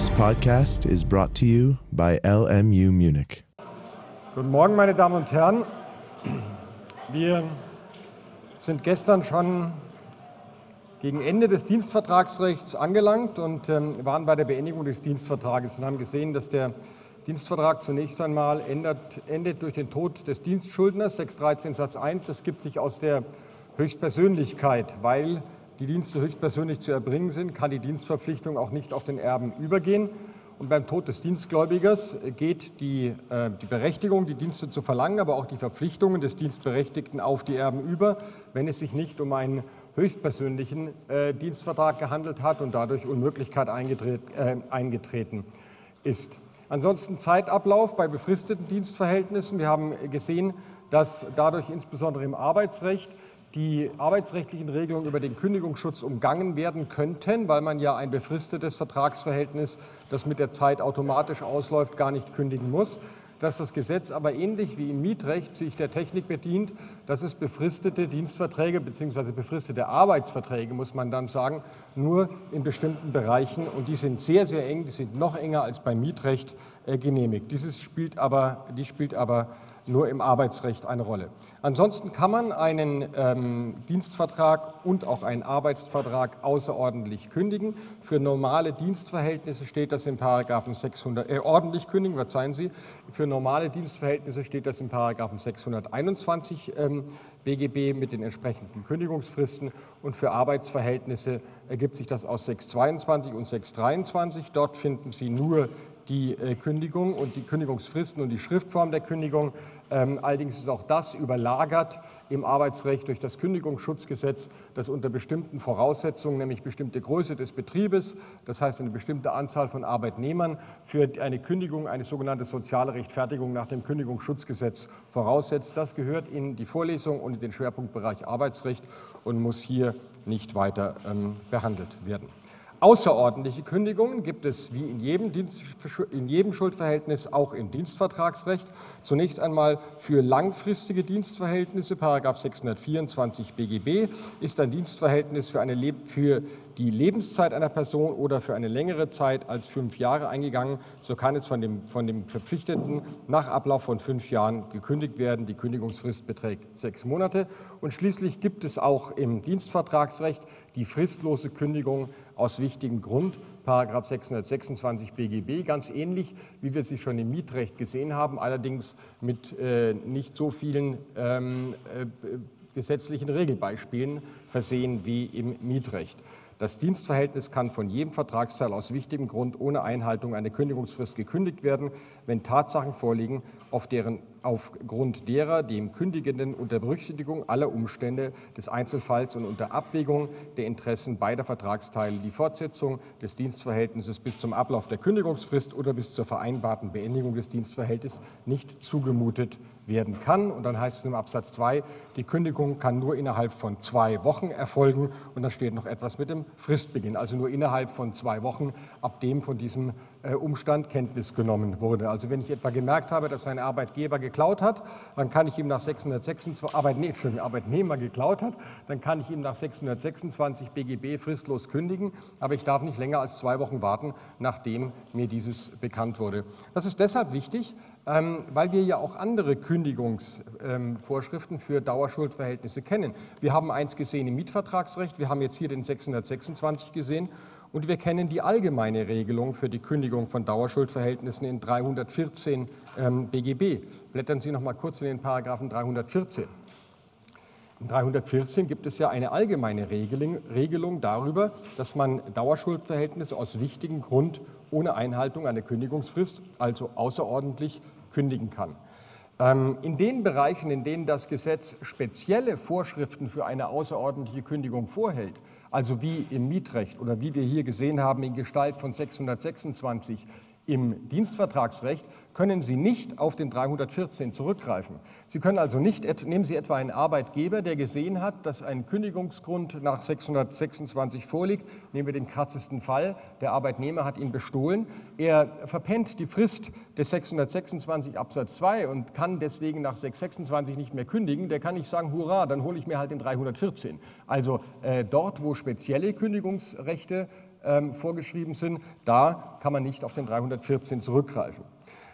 This podcast is brought to you by LMU Munich. Guten Morgen, meine Damen und Herren. Wir sind gestern schon gegen Ende des Dienstvertragsrechts angelangt und ähm, waren bei der Beendigung des Dienstvertrages und haben gesehen, dass der Dienstvertrag zunächst einmal endet, endet durch den Tod des Dienstschuldners, 613 Satz 1. Das gibt sich aus der Höchstpersönlichkeit, weil die Dienste höchstpersönlich zu erbringen sind, kann die Dienstverpflichtung auch nicht auf den Erben übergehen. Und beim Tod des Dienstgläubigers geht die, äh, die, Berechtigung, die Dienste zu verlangen, aber auch die Verpflichtungen des Dienstberechtigten auf die Erben über, wenn es sich nicht um einen höchstpersönlichen äh, Dienstvertrag gehandelt hat und dadurch Unmöglichkeit eingetreten, äh, eingetreten ist. Ansonsten Zeitablauf bei befristeten Dienstverhältnissen. Wir haben gesehen, dass dadurch insbesondere im Arbeitsrecht die arbeitsrechtlichen Regelungen über den Kündigungsschutz umgangen werden könnten, weil man ja ein befristetes Vertragsverhältnis, das mit der Zeit automatisch ausläuft, gar nicht kündigen muss. Dass das Gesetz aber ähnlich wie im Mietrecht sich der Technik bedient, dass es befristete Dienstverträge bzw. befristete Arbeitsverträge, muss man dann sagen, nur in bestimmten Bereichen, und die sind sehr, sehr eng, die sind noch enger als beim Mietrecht äh, genehmigt. Dieses spielt aber, die spielt aber nur im Arbeitsrecht eine Rolle. Ansonsten kann man einen ähm, Dienstvertrag und auch einen Arbeitsvertrag außerordentlich kündigen. Für normale Dienstverhältnisse steht das in Paragraphen 600, äh, ordentlich kündigen, verzeihen Sie. Für normale Dienstverhältnisse steht das in Paragraphen 621 ähm, BGB mit den entsprechenden Kündigungsfristen und für Arbeitsverhältnisse ergibt sich das aus 622 und 623. Dort finden Sie nur die äh, Kündigung und die Kündigungsfristen und die Schriftform der Kündigung. Ähm, allerdings ist auch das überlagert im Arbeitsrecht durch das Kündigungsschutzgesetz, das unter bestimmten Voraussetzungen, nämlich bestimmte Größe des Betriebes, das heißt eine bestimmte Anzahl von Arbeitnehmern, für eine Kündigung eine sogenannte soziale Rechtfertigung nach dem Kündigungsschutzgesetz voraussetzt. Das gehört in die Vorlesung und in den Schwerpunktbereich Arbeitsrecht und muss hier nicht weiter ähm, behandelt werden. Außerordentliche Kündigungen gibt es wie in jedem, Dienst, in jedem, Schuldverhältnis auch im Dienstvertragsrecht. Zunächst einmal für langfristige Dienstverhältnisse, Paragraph 624 BGB, ist ein Dienstverhältnis für, eine, für die Lebenszeit einer Person oder für eine längere Zeit als fünf Jahre eingegangen, so kann es von dem, von dem Verpflichteten nach Ablauf von fünf Jahren gekündigt werden. Die Kündigungsfrist beträgt sechs Monate. Und schließlich gibt es auch im Dienstvertragsrecht die fristlose Kündigung aus wichtigem Grund, Paragraph 626 BGB, ganz ähnlich wie wir sie schon im Mietrecht gesehen haben, allerdings mit äh, nicht so vielen ähm, äh, gesetzlichen Regelbeispielen versehen wie im Mietrecht. Das Dienstverhältnis kann von jedem Vertragsteil aus wichtigem Grund ohne Einhaltung einer Kündigungsfrist gekündigt werden, wenn Tatsachen vorliegen, auf deren aufgrund derer dem Kündigenden unter Berücksichtigung aller Umstände des Einzelfalls und unter Abwägung der Interessen beider Vertragsteile die Fortsetzung des Dienstverhältnisses bis zum Ablauf der Kündigungsfrist oder bis zur vereinbarten Beendigung des Dienstverhältnisses nicht zugemutet werden kann. Und dann heißt es im Absatz 2, die Kündigung kann nur innerhalb von zwei Wochen erfolgen. Und dann steht noch etwas mit dem Fristbeginn, also nur innerhalb von zwei Wochen, ab dem von diesem Umstand Kenntnis genommen wurde. Also wenn ich etwa gemerkt habe, dass ein Arbeitgeber geklaut hat, dann kann ich ihm nach 626 Arbeitne Arbeitnehmer geklaut hat, dann kann ich ihm nach 626 BGB fristlos kündigen, aber ich darf nicht länger als zwei Wochen warten, nachdem mir dieses bekannt wurde. Das ist deshalb wichtig, ähm, weil wir ja auch andere Kündigungsvorschriften für Dauerschuldverhältnisse kennen. Wir haben eins gesehen im Mietvertragsrecht, wir haben jetzt hier den 626 gesehen und wir kennen die allgemeine Regelung für die Kündigung von Dauerschuldverhältnissen in 314 ähm, BGB. Blättern Sie noch mal kurz in den Paragraphen 314. In 314 gibt es ja eine allgemeine Regelung, Regelung darüber, dass man Dauerschuldverhältnisse aus wichtigem Grund ohne Einhaltung einer Kündigungsfrist, also außerordentlich, kündigen kann. Ähm, in den Bereichen, in denen das Gesetz spezielle Vorschriften für eine außerordentliche Kündigung vorhält, also wie im Mietrecht oder wie wir hier gesehen haben in Gestalt von 626 im Dienstvertragsrecht können Sie nicht auf den 314 zurückgreifen. Sie können also nicht, nehmen Sie etwa einen Arbeitgeber, der gesehen hat, dass ein Kündigungsgrund nach 626 vorliegt. Nehmen wir den krassesten Fall. Der Arbeitnehmer hat ihn bestohlen. Er verpennt die Frist des 626 Absatz 2 und kann deswegen nach 626 nicht mehr kündigen. Der kann nicht sagen, hurra, dann hole ich mir halt den 314. Also äh, dort, wo spezielle Kündigungsrechte ähm, vorgeschrieben sind, da kann man nicht auf den 314 zurückgreifen.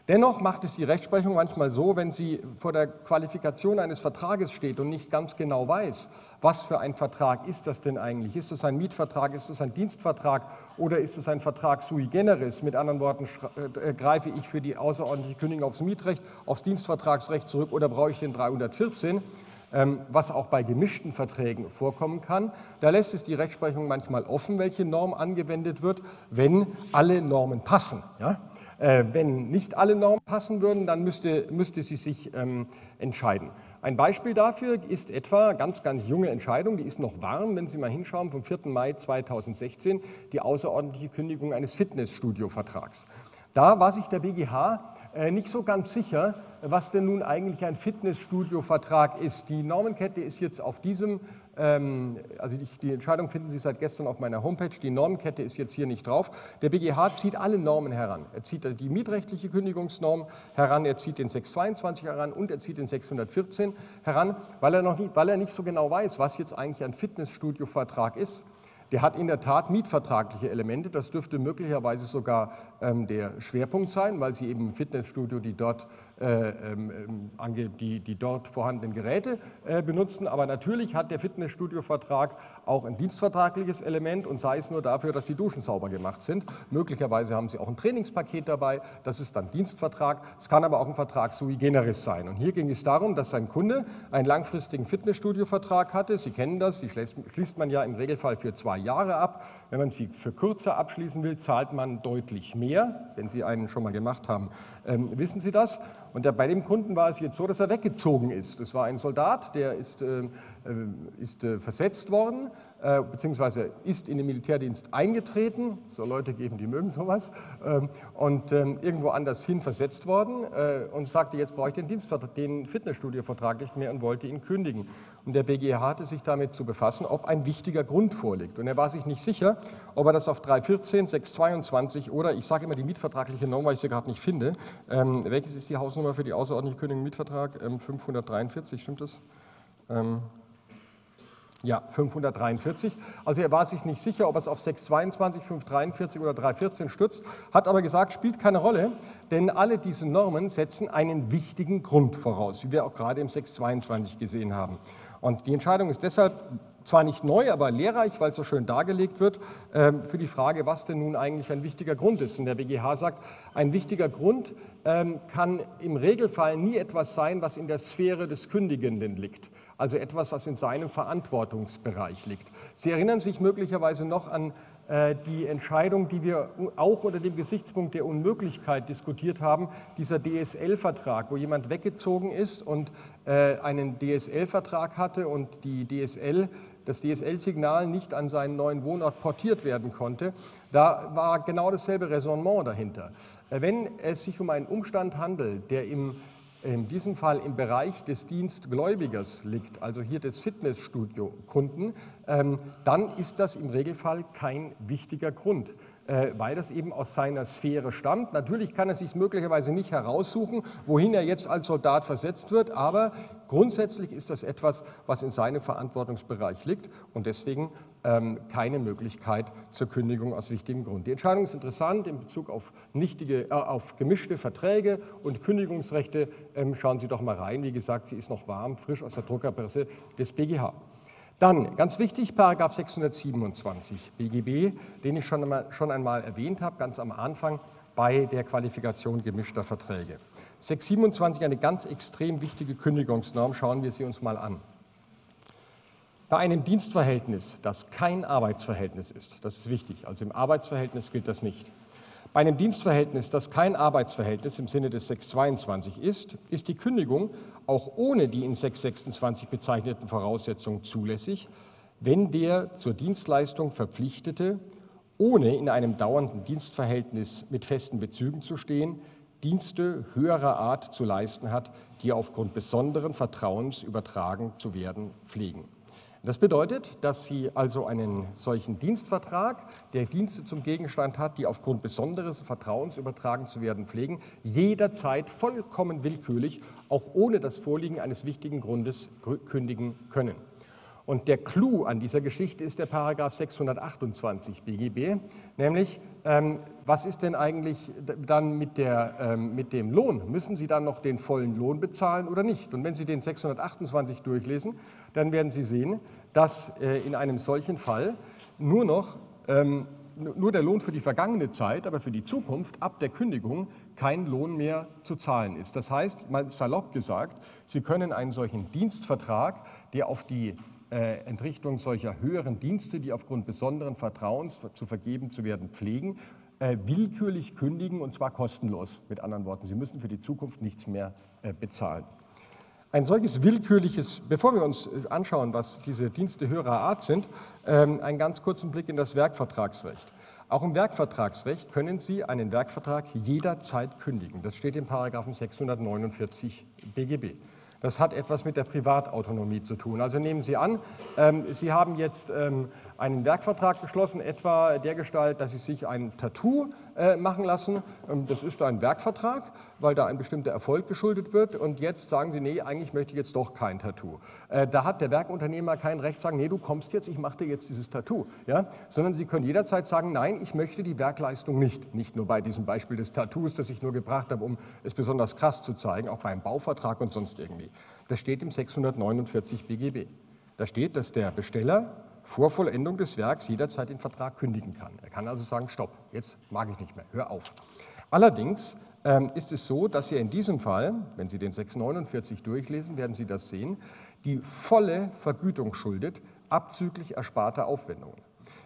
Dennoch macht es die Rechtsprechung manchmal so, wenn sie vor der Qualifikation eines Vertrages steht und nicht ganz genau weiß, was für ein Vertrag ist das denn eigentlich? Ist es ein Mietvertrag, ist es ein Dienstvertrag oder ist es ein Vertrag sui generis? Mit anderen Worten, äh, greife ich für die außerordentliche Kündigung aufs Mietrecht, aufs Dienstvertragsrecht zurück oder brauche ich den 314? Ähm, was auch bei gemischten Verträgen vorkommen kann. Da lässt es die Rechtsprechung manchmal offen, welche Norm angewendet wird, wenn alle Normen passen. Ja? Äh, wenn nicht alle Normen passen würden, dann müsste, müsste sie sich ähm, entscheiden. Ein Beispiel dafür ist etwa ganz, ganz junge Entscheidung, die ist noch warm, wenn Sie mal hinschauen, vom 4. Mai 2016, die außerordentliche Kündigung eines Fitnessstudio-Vertrags. Da war sich der BGH nicht so ganz sicher, was denn nun eigentlich ein Fitnessstudio-Vertrag ist. Die Normenkette ist jetzt auf diesem, ähm, also die, Entscheidung finden Sie seit gestern auf meiner Homepage, die Normenkette ist jetzt hier nicht drauf. Der BGH zieht alle Normen heran. Er zieht die mietrechtliche Kündigungsnorm heran, er zieht den 622 heran und er zieht den 614 heran, weil er, noch nicht, weil er nicht so genau weiß, was jetzt eigentlich ein Fitnessstudio-Vertrag ist. Der hat in der Tat mietvertragliche Elemente. Das dürfte möglicherweise sogar der Schwerpunkt sein, weil Sie eben im Fitnessstudio die dort äh, ähm, ähm, die, die dort vorhandenen Geräte äh, benutzen. Aber natürlich hat der Fitnessstudio-Vertrag auch ein dienstvertragliches Element und sei es nur dafür, dass die Duschen sauber gemacht sind. Möglicherweise haben Sie auch ein Trainingspaket dabei, das ist dann Dienstvertrag. Es kann aber auch ein Vertrag sui generis sein. Und hier ging es darum, dass sein Kunde einen langfristigen Fitnessstudio-Vertrag hatte. Sie kennen das, die schließt man ja im Regelfall für zwei Jahre ab. Wenn man sie für kürzer abschließen will, zahlt man deutlich mehr. Wenn Sie einen schon mal gemacht haben, ähm, wissen Sie das. Und der, bei dem Kunden war es jetzt so, dass er weggezogen ist. Das war ein Soldat, der ist, äh ist äh, versetzt worden äh, beziehungsweise ist in den Militärdienst eingetreten, so Leute geben, die mögen sowas, ähm, und ähm, irgendwo anders hin versetzt worden äh, und sagte, jetzt brauche ich den, Dienst, den Fitnessstudiovertrag nicht mehr und wollte ihn kündigen. Und der BGH hatte sich damit zu befassen, ob ein wichtiger Grund vorliegt. Und er war sich nicht sicher, ob er das auf 314, 622 oder, ich sage immer die mietvertragliche Norm, weil ich sie gerade nicht finde, ähm, welches ist die Hausnummer für die außerordentliche Kündigung Mietvertrag? 543, stimmt das? Ja, 543. Also er war sich nicht sicher, ob es auf 622, 543 oder 314 stützt, hat aber gesagt, spielt keine Rolle, denn alle diese Normen setzen einen wichtigen Grund voraus, wie wir auch gerade im 622 gesehen haben. Und die Entscheidung ist deshalb zwar nicht neu, aber lehrreich, weil es so schön dargelegt wird, ähm, für die Frage, was denn nun eigentlich ein wichtiger Grund ist. Und der BGH sagt, ein wichtiger Grund ähm, kann im Regelfall nie etwas sein, was in der Sphäre des Kündigenden liegt also etwas, was in seinem Verantwortungsbereich liegt. Sie erinnern sich möglicherweise noch an äh, die Entscheidung, die wir auch unter dem Gesichtspunkt der Unmöglichkeit diskutiert haben, dieser DSL-Vertrag, wo jemand weggezogen ist und äh, einen DSL-Vertrag hatte und die DSL das DSL-Signal nicht an seinen neuen Wohnort portiert werden konnte. Da war genau dasselbe Raisonnement dahinter. Äh, wenn es sich um einen Umstand handelt, der im in diesem Fall im Bereich des Dienstgläubigers liegt, also hier des Fitnessstudio-Kunden, ähm, dann ist das im Regelfall kein wichtiger Grund. Äh, weil das eben aus seiner Sphäre stammt. Natürlich kann er sich möglicherweise nicht heraussuchen, wohin er jetzt als Soldat versetzt wird, aber grundsätzlich ist das etwas, was in seinem Verantwortungsbereich liegt und deswegen keine Möglichkeit zur Kündigung aus wichtigem Grund. Die Entscheidung ist interessant in Bezug auf, nichtige, äh, auf gemischte Verträge und Kündigungsrechte. Ähm, schauen Sie doch mal rein. Wie gesagt, sie ist noch warm, frisch aus der Druckerpresse des BGH. Dann, ganz wichtig, Paragraph 627 BGB, den ich schon einmal, schon einmal erwähnt habe, ganz am Anfang bei der Qualifikation gemischter Verträge. 627, eine ganz extrem wichtige Kündigungsnorm, schauen wir sie uns mal an. Bei einem Dienstverhältnis, das kein Arbeitsverhältnis ist, das ist wichtig, also im Arbeitsverhältnis gilt das nicht, bei einem Dienstverhältnis, das kein Arbeitsverhältnis im Sinne des 622 ist, ist die Kündigung auch ohne die in 626 bezeichneten Voraussetzungen zulässig, wenn der zur Dienstleistung Verpflichtete, ohne in einem dauernden Dienstverhältnis mit festen Bezügen zu stehen, Dienste höherer Art zu leisten hat, die aufgrund besonderen Vertrauens übertragen zu werden pflegen. Das bedeutet, dass Sie also einen solchen Dienstvertrag, der Dienste zum Gegenstand hat, die aufgrund besonderes Vertrauens übertragen zu werden pflegen, jederzeit vollkommen willkürlich, auch ohne das Vorliegen eines wichtigen Grundes, kündigen können. Und der Clou an dieser Geschichte ist der Paragraph 628 BGB, nämlich ähm, was ist denn eigentlich dann mit, der, ähm, mit dem Lohn? Müssen Sie dann noch den vollen Lohn bezahlen oder nicht? Und wenn Sie den 628 durchlesen, dann werden Sie sehen, dass äh, in einem solchen Fall nur noch ähm, nur der Lohn für die vergangene Zeit, aber für die Zukunft ab der Kündigung kein Lohn mehr zu zahlen ist. Das heißt, mal salopp gesagt, Sie können einen solchen Dienstvertrag, der auf die äh, Entrichtung solcher höheren Dienste, die aufgrund besonderen Vertrauens zu vergeben zu werden pflegen, äh, willkürlich kündigen und zwar kostenlos. Mit anderen Worten, Sie müssen für die Zukunft nichts mehr äh, bezahlen. Ein solches willkürliches, bevor wir uns anschauen, was diese Dienste höherer Art sind, ähm, einen ganz kurzen Blick in das Werkvertragsrecht. Auch im Werkvertragsrecht können Sie einen Werkvertrag jederzeit kündigen. Das steht im Paragraphen 649 BGB. Das hat etwas mit der Privatautonomie zu tun. Also nehmen Sie an, ähm, Sie haben jetzt ähm, einen Werkvertrag geschlossen, etwa der Gestalt, dass Sie sich ein Tattoo äh, machen lassen. Ähm, das ist ein Werkvertrag, weil da ein bestimmter Erfolg geschuldet wird. Und jetzt sagen Sie, nee, eigentlich möchte ich jetzt doch kein Tattoo. Äh, da hat der Werkunternehmer kein Recht zu sagen, nee, du kommst jetzt, ich mache dir jetzt dieses Tattoo. Ja? Sondern Sie können jederzeit sagen, nein, ich möchte die Werkleistung nicht. Nicht nur bei diesem Beispiel des Tattoos, das ich nur gebracht habe, um es besonders krass zu zeigen, auch beim Bauvertrag und sonst irgendwie. Das steht im 649 BGB. Da steht, dass der Besteller vor Vollendung des Werks jederzeit den Vertrag kündigen kann. Er kann also sagen, stopp, jetzt mag ich nicht mehr, hör auf. Allerdings ähm, ist es so, dass er in diesem Fall, wenn Sie den 649 durchlesen, werden Sie das sehen, die volle Vergütung schuldet, abzüglich ersparter Aufwendungen.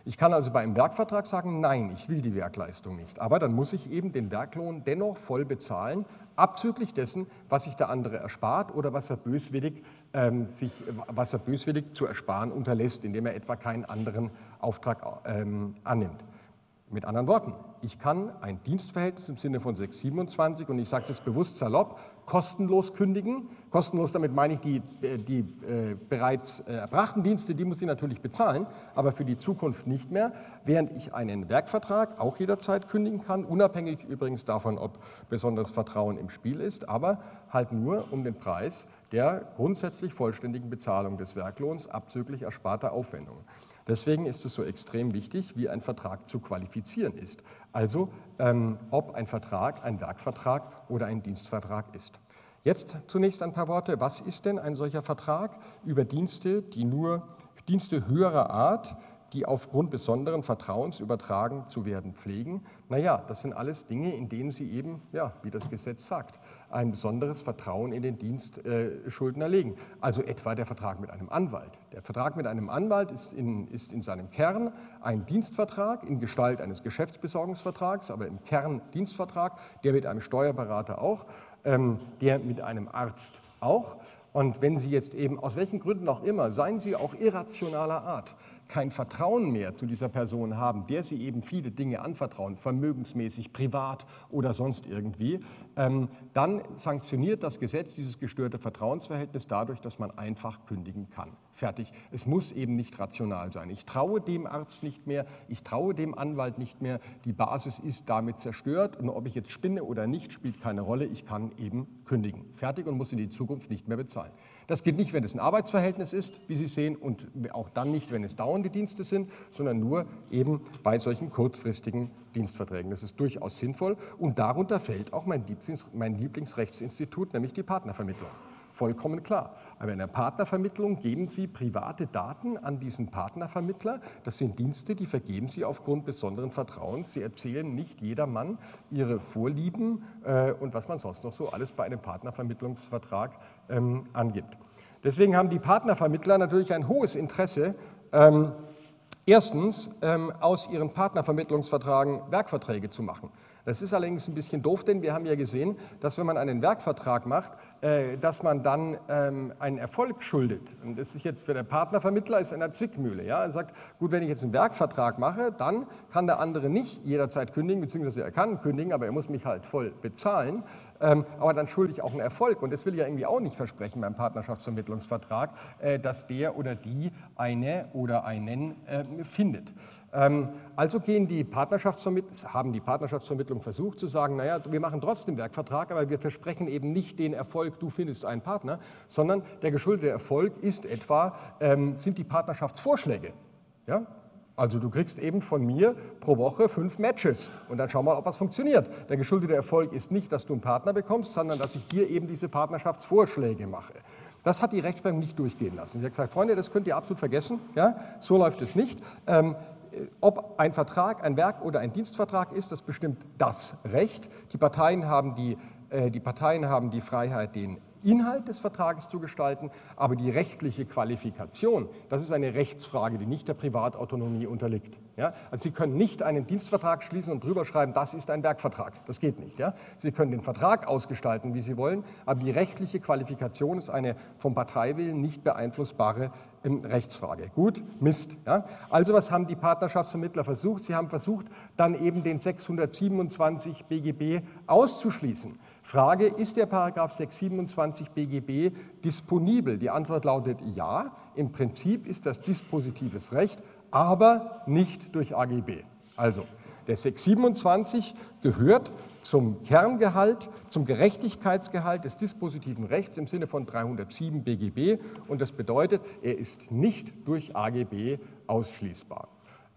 Ich kann also bei einem Werkvertrag sagen, nein, ich will die Werkleistung nicht. Aber dann muss ich eben den Werklohn dennoch voll bezahlen, abzüglich dessen, was sich der andere erspart oder was er böswillig, ähm, sich, was er böswillig zu ersparen unterlässt, indem er etwa keinen anderen Auftrag ähm, annimmt. Mit anderen Worten, ich kann ein Dienstverhältnis im Sinne von 627 und ich sage es jetzt bewusst salopp, kostenlos kündigen. Kostenlos, damit meine ich die, äh, die äh, bereits äh, erbrachten Dienste, die muss ich natürlich bezahlen, aber für die Zukunft nicht mehr, während ich einen Werkvertrag auch jederzeit kündigen kann, unabhängig übrigens davon, ob besonderes Vertrauen im Spiel ist, aber halt nur um den Preis der grundsätzlich vollständigen Bezahlung des Werklohns abzüglich ersparter Aufwendungen. Deswegen ist es so extrem wichtig, wie ein Vertrag zu qualifizieren ist. Also ähm, ob ein Vertrag ein Werkvertrag oder ein Dienstvertrag ist. Jetzt zunächst ein paar Worte. Was ist denn ein solcher Vertrag über Dienste, die nur Dienste höherer Art, die aufgrund besonderen Vertrauens übertragen zu werden pflegen. Naja, das sind alles Dinge, in denen sie eben, ja, wie das Gesetz sagt, ein besonderes Vertrauen in den Dienstschuldner äh, legen. Also etwa der Vertrag mit einem Anwalt. Der Vertrag mit einem Anwalt ist in, ist in seinem Kern ein Dienstvertrag in Gestalt eines Geschäftsbesorgungsvertrags, aber im Kern Dienstvertrag, der mit einem Steuerberater auch, ähm, der mit einem Arzt auch. Und wenn Sie jetzt eben aus welchen Gründen auch immer, seien Sie auch irrationaler Art, kein Vertrauen mehr zu dieser Person haben, der sie eben viele Dinge anvertrauen, vermögensmäßig, privat oder sonst irgendwie, ähm, dann sanktioniert das Gesetz dieses gestörte Vertrauensverhältnis dadurch, dass man einfach kündigen kann. Fertig. Es muss eben nicht rational sein. Ich traue dem Arzt nicht mehr, ich traue dem Anwalt nicht mehr. Die Basis ist damit zerstört und ob ich jetzt spinne oder nicht, spielt keine Rolle. Ich kann eben kündigen. Fertig und muss in die Zukunft nicht mehr bezahlen. Das geht nicht, wenn es ein Arbeitsverhältnis ist, wie Sie sehen, und auch dann nicht, wenn es dauernde Dienste sind, sondern nur eben bei solchen kurzfristigen Dienstverträgen. Das ist durchaus sinnvoll und darunter fällt auch mein, Lieblingsrechtsinstitut, nämlich die Partnervermittlung. Vollkommen klar. Aber in der Partnervermittlung geben Sie private Daten an diesen Partnervermittler. Das sind Dienste, die vergeben Sie aufgrund besonderen Vertrauens. Sie erzählen nicht jedermann Ihre Vorlieben äh, und was man sonst noch so alles bei einem Partnervermittlungsvertrag ähm, angibt. Deswegen haben die Partnervermittler natürlich ein hohes Interesse, ähm, erstens ähm, aus ihren Partnervermittlungsvertragen Werkverträge zu machen. Das ist allerdings ein bisschen doof, denn wir haben ja gesehen, dass wenn man einen Werkvertrag macht, äh, dass man dann ähm, einen Erfolg schuldet. Und das ist jetzt für den Partnervermittler ist eine Zwickmühle. Ja? Er sagt, gut, wenn ich jetzt einen Werkvertrag mache, dann kann der andere nicht jederzeit kündigen, beziehungsweise er kann kündigen, aber er muss mich halt voll bezahlen. Ähm, aber dann schulde ich auch einen Erfolg. Und das will ich ja irgendwie auch nicht versprechen beim Partnerschaftsvermittlungsvertrag, äh, dass der oder die eine oder einen äh, findet. Ähm, also gehen die haben die Partnerschaftsvermittlung versucht zu sagen, naja, wir machen trotzdem Werkvertrag, aber wir versprechen eben nicht den Erfolg, du findest einen Partner, sondern der geschuldete Erfolg ist etwa, ähm, sind die Partnerschaftsvorschläge. Ja? Also du kriegst eben von mir pro Woche fünf Matches und dann schau mal, ob was funktioniert. Der geschuldete Erfolg ist nicht, dass du einen Partner bekommst, sondern dass ich dir eben diese Partnerschaftsvorschläge mache. Das hat die Rechtsprechung nicht durchgehen lassen. Sie hat gesagt, Freunde, das könnt ihr absolut vergessen. Ja? So läuft es nicht. Ähm, ob ein Vertrag ein Werk oder ein Dienstvertrag ist, das bestimmt das Recht. Die Parteien haben die, äh, die, Parteien haben die Freiheit, den Inhalt des Vertrages zu gestalten, aber die rechtliche Qualifikation, das ist eine Rechtsfrage, die nicht der Privatautonomie unterliegt. Ja? Also Sie können nicht einen Dienstvertrag schließen und drüber schreiben, das ist ein Werkvertrag. Das geht nicht. Ja? Sie können den Vertrag ausgestalten, wie Sie wollen, aber die rechtliche Qualifikation ist eine vom Parteiwillen nicht beeinflussbare ähm, Rechtsfrage. Gut, Mist. Ja? Also was haben die Partnerschaftsvermittler versucht? Sie haben versucht, dann eben den 627 BGB auszuschließen. Frage, ist der Paragraph 627 BGB disponibel? Die Antwort lautet ja. Im Prinzip ist das dispositives Recht, aber nicht durch AGB. Also, der 627 gehört zum Kerngehalt, zum Gerechtigkeitsgehalt des dispositiven Rechts im Sinne von 307 BGB und das bedeutet, er ist nicht durch AGB ausschließbar.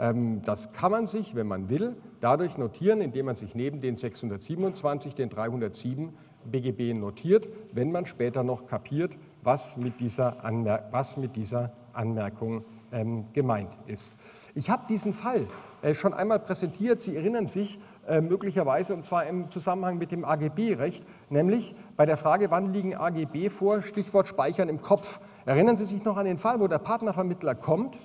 Ähm, das kann man sich, wenn man will, dadurch notieren, indem man sich neben den 627 den 307 BGB notiert, wenn man später noch kapiert, was mit dieser, Anmer was mit dieser Anmerkung ähm, gemeint ist. Ich habe diesen Fall äh, schon einmal präsentiert. Sie erinnern sich äh, möglicherweise, und zwar im Zusammenhang mit dem AGB-Recht, nämlich bei der Frage, wann liegen AGB vor, Stichwort Speichern im Kopf. Erinnern Sie sich noch an den Fall, wo der Partnervermittler kommt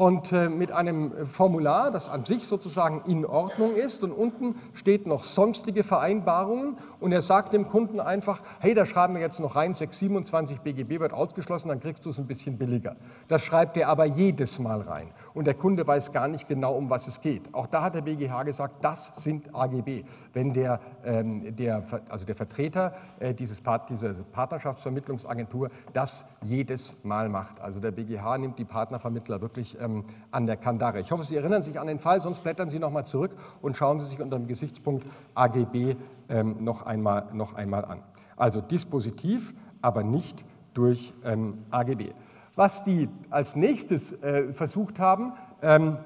und äh, mit einem Formular, das an sich sozusagen in Ordnung ist und unten steht noch sonstige Vereinbarungen und er sagt dem Kunden einfach, hey, da schreiben wir jetzt noch rein, 627 BGB wird ausgeschlossen, dann kriegst du es ein bisschen billiger. Das schreibt er aber jedes Mal rein und der Kunde weiß gar nicht genau, um was es geht. Auch da hat der BGH gesagt, das sind AGB. Wenn der, ähm, der, also der Vertreter äh, dieses Part, dieser Partnerschaftsvermittlungsagentur das jedes Mal macht. Also der BGH nimmt die Partnervermittler wirklich ähm, ähm, an der Kandare. Ich hoffe, Sie erinnern sich an den Fall, sonst blättern Sie noch mal zurück und schauen Sie sich unter dem Gesichtspunkt AGB ähm, noch, einmal, noch einmal an. Also Dispositiv, aber nicht durch ähm, AGB. Was die als nächstes äh, versucht haben, ähm,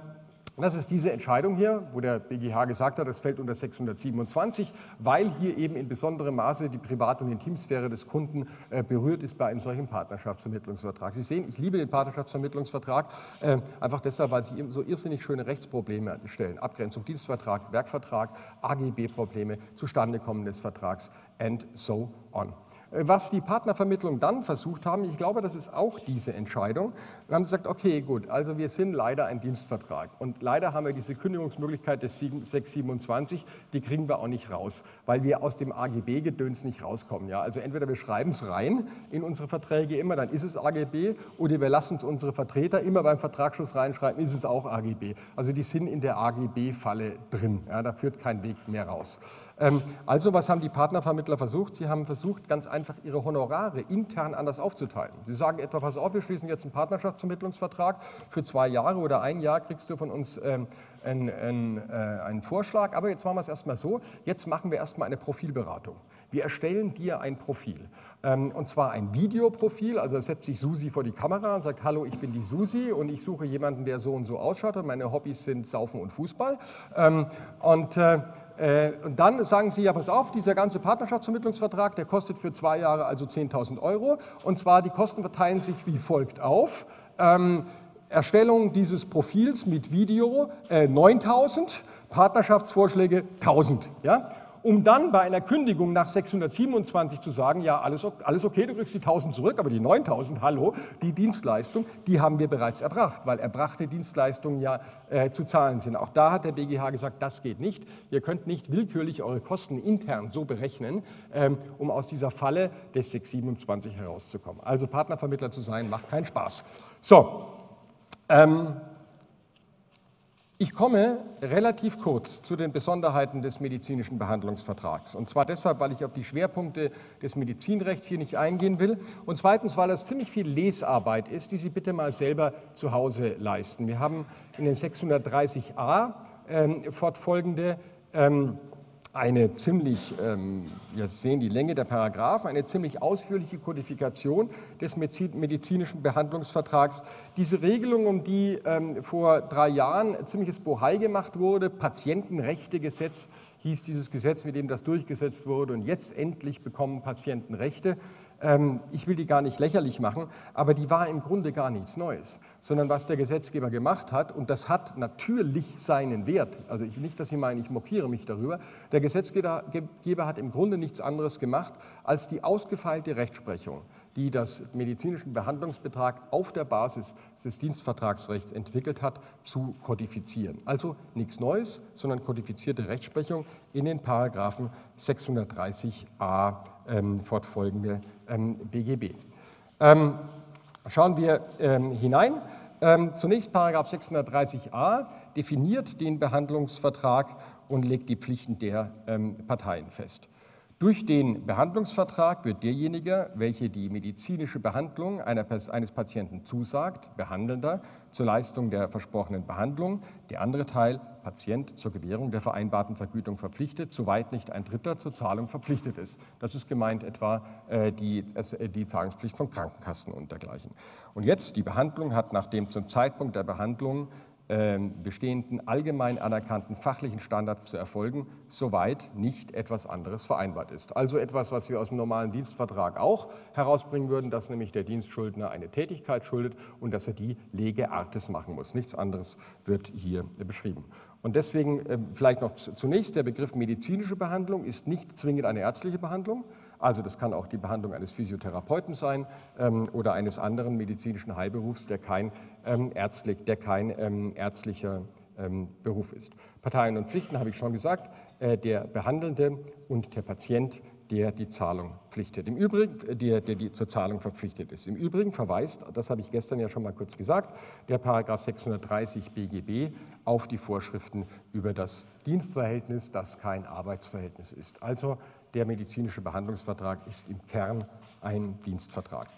das ist diese Entscheidung hier, wo der BGH gesagt hat, es fällt unter 627, weil hier eben in besonderem Maße die Privat- und Intimsphäre des Kunden äh, berührt ist bei einem solchen Partnerschaftsvermittlungsvertrag. Sie sehen, ich liebe den Partnerschaftsvermittlungsvertrag, äh, einfach deshalb, weil sie so irrsinnig schöne Rechtsprobleme stellen. Abgrenzung Dienstvertrag, Werkvertrag, AGB-Probleme, Zustandekommen des Vertrags and so on. Was die Partnervermittlung dann versucht haben, ich glaube, das ist auch diese Entscheidung, wir haben gesagt, okay, gut, also wir sind leider ein Dienstvertrag und leider haben wir diese Kündigungsmöglichkeit des 627, die kriegen wir auch nicht raus, weil wir aus dem AGB-Gedöns nicht rauskommen. Ja? Also entweder wir schreiben es rein in unsere Verträge immer, dann ist es AGB, oder wir lassen es unsere Vertreter immer beim Vertragsschluss reinschreiben, ist es auch AGB. Also die sind in der AGB-Falle drin, ja? da führt kein Weg mehr raus. Ähm, also was haben die Partnervermittler versucht? Sie haben versucht, ganz einfach ihre Honorare intern anders aufzuteilen. Sie sagen etwa, pass auf, wir schließen jetzt einen Partnerschaftsvermittlungsvertrag für zwei Jahre oder ein Jahr kriegst du von uns ähm, einen, einen, äh, einen Vorschlag, aber jetzt machen wir es erstmal so, jetzt machen wir erstmal eine Profilberatung. Wir erstellen dir ein Profil. Ähm, und zwar ein Videoprofil, also setzt sich Susi vor die Kamera und sagt, hallo, ich bin die Susi und ich suche jemanden, der so und so ausschaut und meine Hobbys sind Saufen und Fußball. Und äh, und dann sagen Sie, ja, pass auf, dieser ganze Partnerschaftsvermittlungsvertrag, der kostet für zwei Jahre also 10.000 Euro. Und zwar die Kosten verteilen sich wie folgt auf. Ähm, Erstellung dieses Profils mit Video äh, 9.000, Partnerschaftsvorschläge 1.000. Ja? Um dann bei einer Kündigung nach 627 zu sagen, ja, alles, alles okay, du kriegst die 1000 zurück, aber die 9000, hallo, die Dienstleistung, die haben wir bereits erbracht, weil erbrachte Dienstleistungen ja äh, zu zahlen sind. Auch da hat der BGH gesagt, das geht nicht. Ihr könnt nicht willkürlich eure Kosten intern so berechnen, ähm, um aus dieser Falle des 627 herauszukommen. Also Partnervermittler zu sein, macht keinen Spaß. So, ähm, Ich komme relativ kurz zu den Besonderheiten des medizinischen Behandlungsvertrags. Und zwar deshalb, weil ich auf die Schwerpunkte des Medizinrechts hier nicht eingehen will. Und zweitens, weil es ziemlich viel Lesarbeit ist, die Sie bitte mal selber zu Hause leisten. Wir haben in den 630a ähm, fortfolgende ähm, eine ziemlich, ähm, wir sehen die Länge der Paragraphen, eine ziemlich ausführliche Kodifikation des medizinischen Behandlungsvertrags. Diese Regelung, um die ähm, vor drei Jahren ziemliches Bohai gemacht wurde, Patientenrechtegesetz hieß dieses Gesetz, mit dem das durchgesetzt wurde, und jetzt endlich bekommen Patienten Rechte. Ähm, ich will die gar nicht lächerlich machen, aber die war im Grunde gar nichts Neues, sondern was der Gesetzgeber gemacht hat, und das hat natürlich seinen Wert, also ich, nicht, dass Sie meinen, ich mokiere mich darüber, der Gesetzgeber hat im Grunde nichts anderes gemacht, als die ausgefeilte Rechtsprechung, die das medizinischen Behandlungsbetrag auf der Basis des Dienstvertragsrechts entwickelt hat, zu kodifizieren. Also nichts Neues, sondern kodifizierte Rechtsprechung in den Paragraphen 630a ähm, fortfolgende ähm, BGB. Ähm, schauen wir ähm, hinein. Ähm, zunächst Paragraph 630a definiert den Behandlungsvertrag und legt die Pflichten der ähm, Parteien fest. Durch den Behandlungsvertrag wird derjenige, welcher die medizinische Behandlung eines Patienten zusagt, Behandelnder, zur Leistung der versprochenen Behandlung, der andere Teil, Patient, zur Gewährung der vereinbarten Vergütung verpflichtet, soweit nicht ein Dritter zur Zahlung verpflichtet ist. Das ist gemeint etwa äh, die, äh, die Zahlungspflicht von Krankenkassen und dergleichen. Und jetzt, die Behandlung hat nach dem zum Zeitpunkt der Behandlung bestehenden allgemein anerkannten fachlichen Standards zu erfolgen, soweit nicht etwas anderes vereinbart ist. Also etwas, was wir aus dem normalen Dienstvertrag auch herausbringen würden, dass nämlich der Dienstschuldner eine Tätigkeit schuldet und dass er die Lege artis machen muss. Nichts anderes wird hier beschrieben. Und deswegen ähm, vielleicht noch zunächst der Begriff medizinische Behandlung ist nicht zwingend eine ärztliche Behandlung, also das kann auch die Behandlung eines Physiotherapeuten sein ähm, oder eines anderen medizinischen Heilberufs, der kein, ähm, ärztlich, der kein ähm, ärztlicher ähm, Beruf ist. Parteien und Pflichten habe ich schon gesagt, äh, der Behandelnde und der Patient, der die Zahlung pflichtet. Im Übrigen, äh, der, der die zur Zahlung verpflichtet ist. Im Übrigen verweist, das habe ich gestern ja schon mal kurz gesagt, der Paragraph 630 BGB auf die Vorschriften über das Dienstverhältnis, das kein Arbeitsverhältnis ist. Also der medizinische Behandlungsvertrag ist im Kern ein Dienstvertrag.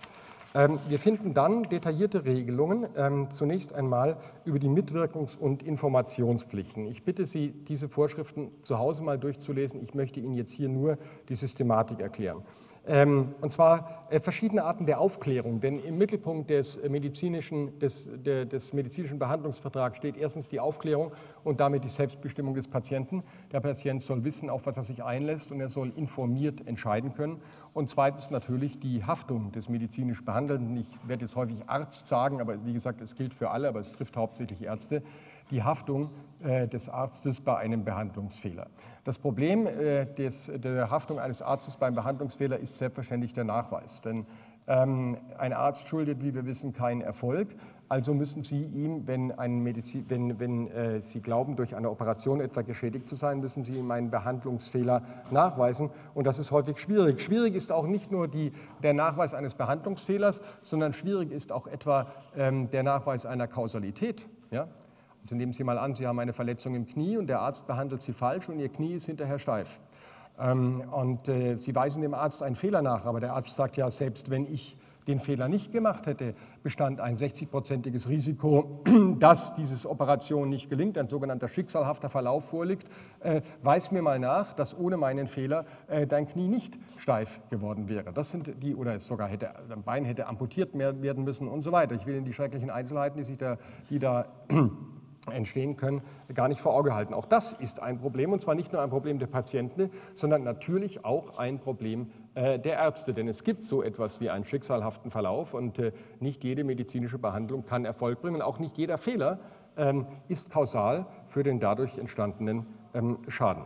Ähm, wir finden dann detaillierte Regelungen, ähm, zunächst einmal über die Mitwirkungs- und Informationspflichten. Ich bitte Sie, diese Vorschriften zu Hause mal durchzulesen. Ich möchte Ihnen jetzt hier nur die Systematik erklären. Ähm, und zwar äh, verschiedene Arten der Aufklärung, denn im Mittelpunkt des medizinischen, des, des medizinischen Behandlungsvertrags steht erstens die Aufklärung und damit die Selbstbestimmung des Patienten. Der Patient soll wissen, auf was er sich einlässt und er soll informiert entscheiden können. Und zweitens natürlich die Haftung des medizinisch Behandelnden. Ich werde jetzt häufig Arzt sagen, aber wie gesagt, es gilt für alle, aber es trifft hauptsächlich Ärzte die Haftung äh, des Arztes bei einem Behandlungsfehler. Das Problem äh, des, der Haftung eines Arztes beim Behandlungsfehler ist selbstverständlich der Nachweis. Denn ähm, ein Arzt schuldet, wie wir wissen, keinen Erfolg. Also müssen Sie ihm, wenn, Medizin, wenn, wenn äh, Sie glauben, durch eine Operation etwa geschädigt zu sein, müssen Sie ihm einen Behandlungsfehler nachweisen. Und das ist häufig schwierig. Schwierig ist auch nicht nur die, der Nachweis eines Behandlungsfehlers, sondern schwierig ist auch etwa ähm, der Nachweis einer Kausalität. Ja? Also nehmen Sie mal an, Sie haben eine Verletzung im Knie und der Arzt behandelt Sie falsch und Ihr Knie ist hinterher steif. Ähm, und äh, Sie weisen dem Arzt einen Fehler nach, aber der Arzt sagt ja, selbst wenn ich den Fehler nicht gemacht hätte, bestand ein 60-prozentiges Risiko, dass diese Operation nicht gelingt, ein sogenannter schicksalhafter Verlauf vorliegt. Äh, weis mir mal nach, dass ohne meinen Fehler äh, dein Knie nicht steif geworden wäre. Das sind die, oder sogar hätte, dein Bein hätte amputiert werden müssen und so weiter. Ich will in die schrecklichen Einzelheiten, die, sich da, die da entstehen können, gar nicht vor Auge halten. Auch das ist ein Problem, und zwar nicht nur ein Problem der Patienten, sondern natürlich auch ein Problem äh, der Ärzte. Denn es gibt so etwas wie einen schicksalhaften Verlauf und äh, nicht jede medizinische Behandlung kann Erfolg bringen. Auch nicht jeder Fehler ähm, ist kausal für den dadurch entstandenen ähm, Schaden.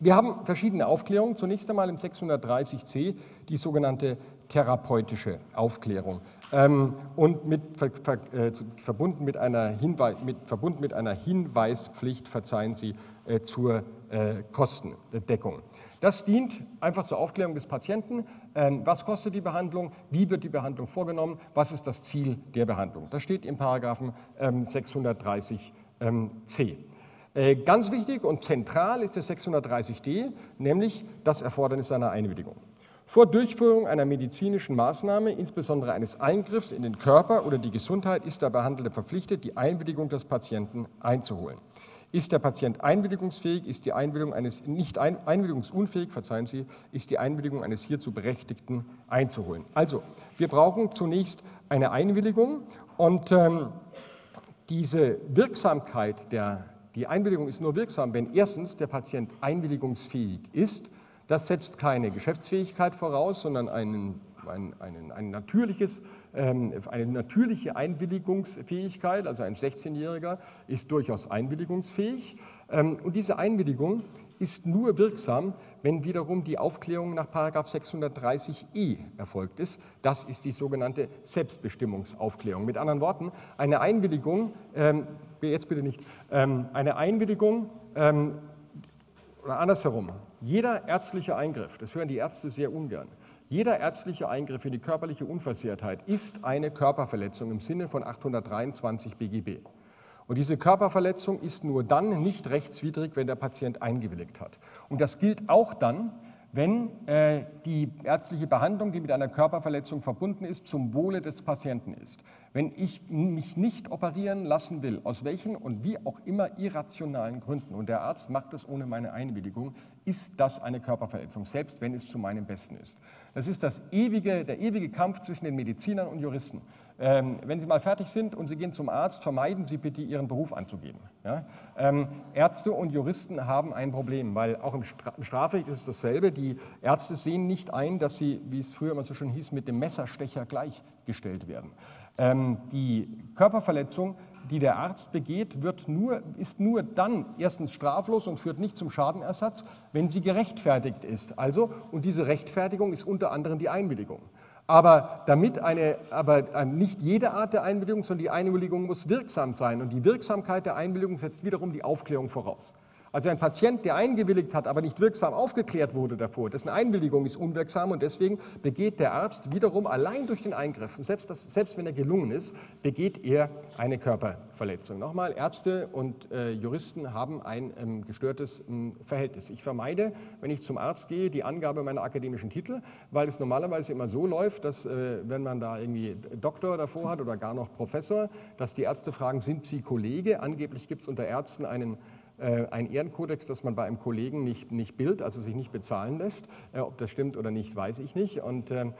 Wir haben verschiedene Aufklärungen. Zunächst einmal im 630c die sogenannte therapeutische Aufklärung und mit, äh, verbunden, mit einer Hinweis, mit, verbunden mit einer Hinweispflicht, verzeihen Sie, äh, zur äh, Kostendeckung. Das dient einfach zur Aufklärung des Patienten. Ähm, was kostet die Behandlung? Wie wird die Behandlung vorgenommen? Was ist das Ziel der Behandlung? Das steht im Paragraphen ähm, 630 ähm. Äh, ganz wichtig und zentral ist der 630d, nämlich das Erfordernis einer Einwilligung. Vor Durchführung einer medizinischen Maßnahme, insbesondere eines Eingriffs in den Körper oder die Gesundheit, ist der Behandelte verpflichtet, die Einwilligung des Patienten einzuholen. Ist der Patient einwilligungsfähig, ist die Einwilligung eines nicht ein, einwilligungsunfähig, verzeihen Sie, ist die Einwilligung eines hierzu Berechtigten einzuholen. Also, wir brauchen zunächst eine Einwilligung und ähm, diese Wirksamkeit der die Einwilligung ist nur wirksam, wenn erstens der Patient einwilligungsfähig ist das setzt keine Geschäftsfähigkeit voraus, sondern einen, ein, ein, ein natürliches, ähm, eine natürliche Einwilligungsfähigkeit. Also ein 16-Jähriger ist durchaus einwilligungsfähig. Ähm, und diese Einwilligung ist nur wirksam, wenn wiederum die Aufklärung nach 630e erfolgt ist. Das ist die sogenannte Selbstbestimmungsaufklärung. Mit anderen Worten, eine Einwilligung, ähm, jetzt bitte nicht, ähm, eine Einwilligung ähm, oder andersherum, jeder ärztliche Eingriff, das hören die Ärzte sehr ungern, jeder ärztliche Eingriff in die körperliche Unversehrtheit ist eine Körperverletzung im Sinne von 823 BGB. Und diese Körperverletzung ist nur dann nicht rechtswidrig, wenn der Patient eingewilligt hat. Und das gilt auch dann, wenn äh, die ärztliche Behandlung, die mit einer Körperverletzung verbunden ist, zum Wohle des Patienten ist. Wenn ich mich nicht operieren lassen will, aus welchen und wie auch immer irrationalen Gründen, und der Arzt macht es ohne meine Einwilligung, ist das eine Körperverletzung, selbst wenn es zu meinem Besten ist. Das ist das ewige, der ewige Kampf zwischen den Medizinern und Juristen. Ähm, wenn Sie mal fertig sind und Sie gehen zum Arzt, vermeiden Sie bitte Ihren Beruf anzugeben. Ja? Ähm, Ärzte und Juristen haben ein Problem, weil auch im, Stra im Strafrecht ist es dasselbe. Die Ärzte sehen nicht ein, dass sie, wie es früher immer so schön hieß, mit dem Messerstecher gleichgestellt werden. Ähm, die Körperverletzung, die der Arzt begeht, wird nur, ist nur dann erstens straflos und führt nicht zum Schadenersatz, wenn sie gerechtfertigt ist. Also, und diese Rechtfertigung ist unter anderem die Einwilligung. Aber damit eine, aber nicht jede Art der Einwilligung, sondern die Einwilligung muss wirksam sein. Und die Wirksamkeit der Einwilligung setzt wiederum die Aufklärung voraus. Also ein Patient, der eingewilligt hat, aber nicht wirksam aufgeklärt wurde davor, dessen Einwilligung ist unwirksam und deswegen begeht der Arzt wiederum allein durch den Eingriff, und selbst, das, selbst wenn er gelungen ist, begeht er eine Körperverletzung. Nochmal, Ärzte und äh, Juristen haben ein ähm, gestörtes ähm, Verhältnis. Ich vermeide, wenn ich zum Arzt gehe, die Angabe meiner akademischen Titel, weil es normalerweise immer so läuft, dass äh, wenn man da irgendwie Doktor davor hat oder gar noch Professor, dass die Ärzte fragen, sind Sie Kollege? Angeblich gibt es unter Ärzten einen ein Ehrenkodex, dass man bei einem Kollegen nicht, nicht bildet, also sich nicht bezahlen lässt. Äh, ob das stimmt oder nicht, weiß ich nicht. Und äh,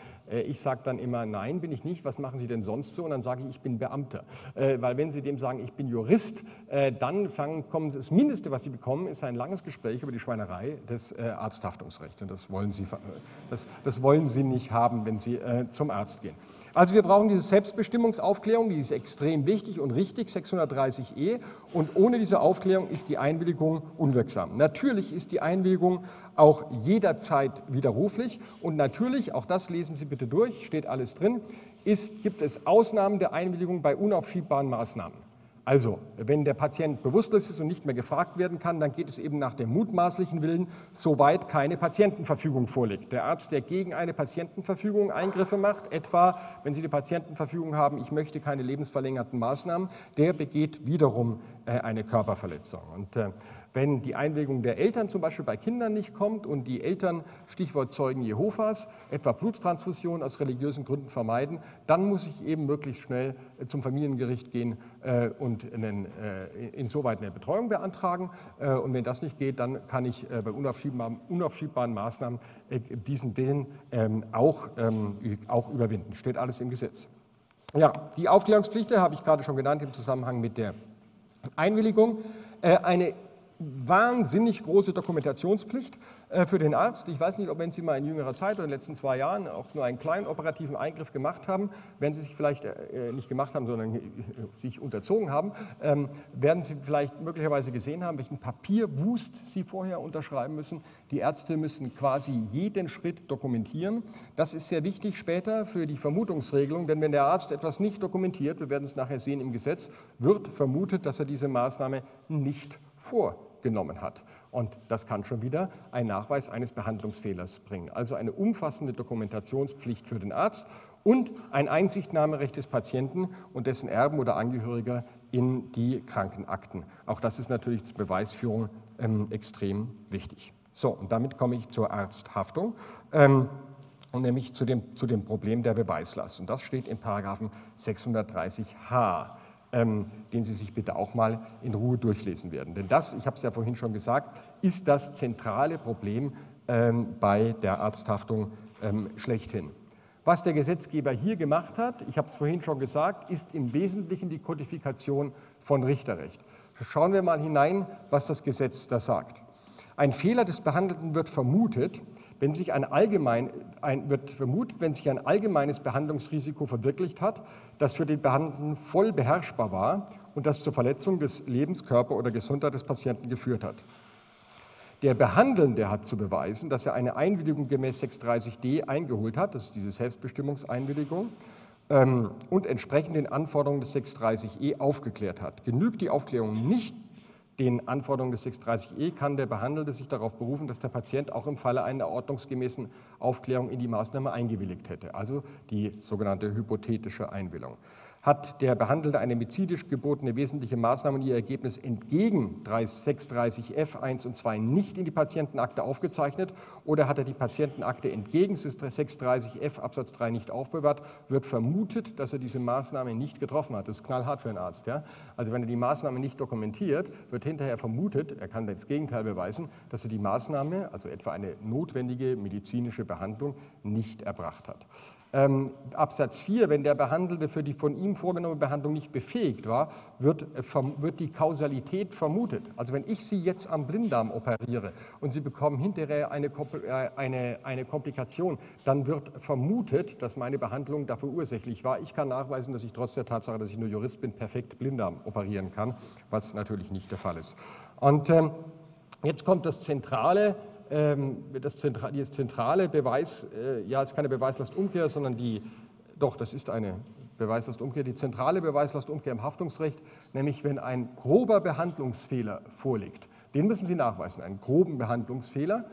ich sage dann immer, nein, bin ich nicht. Was machen Sie denn sonst so? Und dann sage ich, ich bin Beamter. Weil wenn Sie dem sagen, ich bin Jurist, dann fangen, kommen Sie, das Mindeste, was Sie bekommen, ist ein langes Gespräch über die Schweinerei des Arzthaftungsrechts. Und das wollen Sie, das, das wollen Sie nicht haben, wenn Sie zum Arzt gehen. Also wir brauchen diese Selbstbestimmungsaufklärung, die ist extrem wichtig und richtig, 630e. Und ohne diese Aufklärung ist die Einwilligung unwirksam. Natürlich ist die Einwilligung auch jederzeit widerruflich und natürlich, auch das lesen Sie bitte durch, steht alles drin, ist, gibt es Ausnahmen der Einwilligung bei unaufschiebbaren Maßnahmen. Also, wenn der Patient bewusstlos ist und nicht mehr gefragt werden kann, dann geht es eben nach dem mutmaßlichen Willen, soweit keine Patientenverfügung vorliegt. Der Arzt, der gegen eine Patientenverfügung Eingriffe macht, etwa wenn Sie die Patientenverfügung haben, ich möchte keine lebensverlängerten Maßnahmen, der begeht wiederum äh, eine Körperverletzung. Und äh, wenn die Einwilligung der Eltern zum Beispiel bei Kindern nicht kommt und die Eltern, Stichwort Zeugen Jehovas, etwa Bluttransfusion aus religiösen Gründen vermeiden, dann muss ich eben möglichst schnell äh, zum Familiengericht gehen äh, und äh, insoweit eine Betreuung beantragen. Und wenn das nicht geht, dann kann ich bei unaufschiebbaren, unaufschiebbaren Maßnahmen diesen Willen ähm, auch, ähm, auch überwinden. Steht alles im Gesetz. Ja, die Aufklärungspflicht habe ich gerade schon genannt im Zusammenhang mit der Einwilligung. Eine wahnsinnig große Dokumentationspflicht äh, für den Arzt. Ich weiß nicht, ob wenn Sie mal in jüngerer Zeit oder in den letzten zwei Jahren auch nur einen kleinen operativen Eingriff gemacht haben, wenn Sie sich vielleicht äh, nicht gemacht haben, sondern sich unterzogen haben, ähm, werden Sie vielleicht möglicherweise gesehen haben, welchen Papierwust Sie vorher unterschreiben müssen. Die Ärzte müssen quasi jeden Schritt dokumentieren. Das ist sehr wichtig später für die Vermutungsregelung, denn wenn der Arzt etwas nicht dokumentiert, wir werden es nachher sehen im Gesetz, wird vermutet, dass er diese Maßnahme nicht vorgenommen hat. Und das kann schon wieder ein Nachweis eines Behandlungsfehlers bringen. Also eine umfassende Dokumentationspflicht für den Arzt und ein Einsichtnahmerecht des Patienten und dessen Erben oder Angehöriger in die Krankenakten. Auch das ist natürlich zur Beweisführung ähm, extrem wichtig. So, und damit komme ich zur Arzthaftung, ähm, nämlich zu dem, zu dem Problem der Beweislast. Und das steht in Paragraphen 630h ähm, den Sie sich bitte auch mal in Ruhe durchlesen werden. Denn das, ich habe es ja vorhin schon gesagt, ist das zentrale Problem ähm, bei der Arzthaftung ähm, schlechthin. Was der Gesetzgeber hier gemacht hat, ich habe es vorhin schon gesagt, ist im Wesentlichen die Kodifikation von Richterrecht. Schauen wir mal hinein, was das Gesetz da sagt. Ein Fehler des Behandelten wird vermutet, wenn sich ein allgemein, ein, wird vermutet, wenn sich ein allgemeines Behandlungsrisiko verwirklicht hat, das für den Behandelnden voll beherrschbar war und das zur Verletzung des Lebens, Körper oder Gesundheit des Patienten geführt hat. Der Behandelnde hat zu beweisen, dass er eine Einwilligung gemäß 630d eingeholt hat, das ist diese Selbstbestimmungseinwilligung, ähm, und entsprechend den Anforderungen des 630e aufgeklärt hat. Genügt die Aufklärung nicht den Anforderungen des 630e kann der Behandelte sich darauf berufen, dass der Patient auch im Falle einer ordnungsgemäßen Aufklärung in die Maßnahme eingewilligt hätte, also die sogenannte hypothetische Einwilligung. Hat der Behandelte eine medizinisch gebotene wesentliche Maßnahme und ihr Ergebnis entgegen 630f 1 und 2 nicht in die Patientenakte aufgezeichnet oder hat er die Patientenakte entgegen 630f Absatz 3 nicht aufbewahrt, wird vermutet, dass er diese Maßnahme nicht getroffen hat. Das ist knallhart für einen Arzt. Ja? Also wenn er die Maßnahme nicht dokumentiert, wird hinterher vermutet, er kann das Gegenteil beweisen, dass er die Maßnahme, also etwa eine notwendige medizinische Behandlung, nicht erbracht hat ähm, Absatz 4, wenn der Behandelte für die von ihm vorgenommene Behandlung nicht befähigt war, wird, äh, wird die Kausalität vermutet. Also wenn ich Sie jetzt am Blinddarm operiere und Sie bekommen hinterher eine, äh, eine, eine Komplikation, dann wird vermutet, dass meine Behandlung dafür ursächlich war. Ich kann nachweisen, dass ich trotz der Tatsache, dass ich nur Jurist bin, perfekt Blinddarm operieren kann, was natürlich nicht der Fall ist. Und ähm, jetzt kommt das Zentrale, das zentrale, das zentrale Beweis, äh, ja, es ist keine Beweislastumkehr, sondern die, doch, das ist eine Beweislastumkehr, die zentrale Beweislastumkehr im Haftungsrecht, nämlich wenn ein grober Behandlungsfehler vorliegt. Den müssen Sie nachweisen, einen groben Behandlungsfehler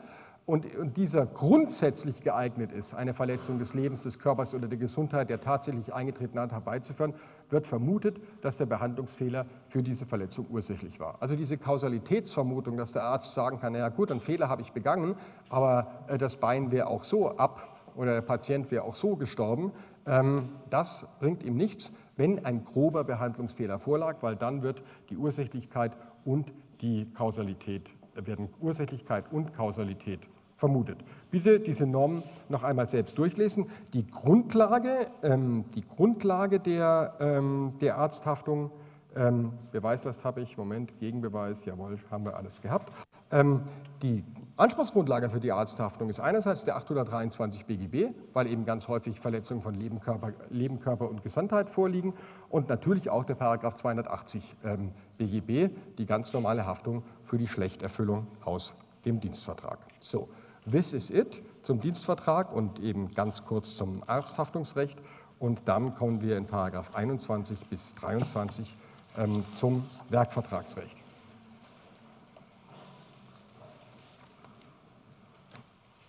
und, dieser grundsätzlich geeignet ist, eine Verletzung des Lebens, des Körpers oder der Gesundheit, der tatsächlich eingetreten hat, herbeizuführen, wird vermutet, dass der Behandlungsfehler für diese Verletzung ursächlich war. Also diese Kausalitätsvermutung, dass der Arzt sagen kann, ja gut, einen Fehler habe ich begangen, aber äh, das Bein wäre auch so ab oder der Patient wäre auch so gestorben, ähm, das bringt ihm nichts, wenn ein grober Behandlungsfehler vorlag, weil dann wird die Ursächlichkeit und die Kausalität werden Ursächlichkeit und Kausalität vermutet. Bitte diese Normen noch einmal selbst durchlesen. Die Grundlage, ähm, die Grundlage der, ähm, der Arzthaftung, ähm, Beweislast habe ich, Moment, Gegenbeweis, jawohl, haben wir alles gehabt. Ähm, die Anspruchsgrundlage für die Arzthaftung ist einerseits der 823 BGB, weil eben ganz häufig Verletzungen von Leben, Körper, und Gesundheit vorliegen und natürlich auch der Paragraph 280 ähm, BGB, die ganz normale Haftung für die Schlechterfüllung aus dem Dienstvertrag. So, this is it zum Dienstvertrag und eben ganz kurz zum Arzthaftungsrecht und dann kommen wir in Paragraph 21 bis 23 ähm, zum Werkvertragsrecht.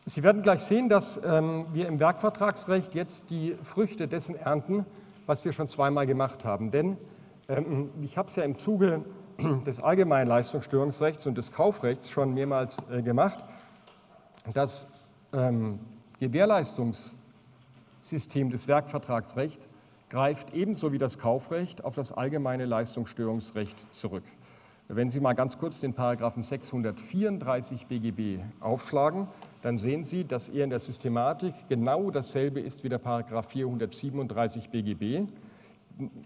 Sie werden gleich sehen, dass ähm, wir im Werkvertragsrecht jetzt die Früchte dessen ernten, was wir schon zweimal gemacht haben. Denn ähm, ich habe es ja im Zuge des allgemeinen Leistungsstörungsrechts und des Kaufrechts schon mehrmals äh, gemacht. Das ähm, Gewährleistungssystem des Werkvertragsrechts greift ebenso wie das Kaufrecht auf das allgemeine Leistungsstörungsrecht zurück. Wenn Sie mal ganz kurz den Paragraphen 634 BGB aufschlagen, dann sehen Sie, dass er in der Systematik genau dasselbe ist wie der Paragraph 437 BGB.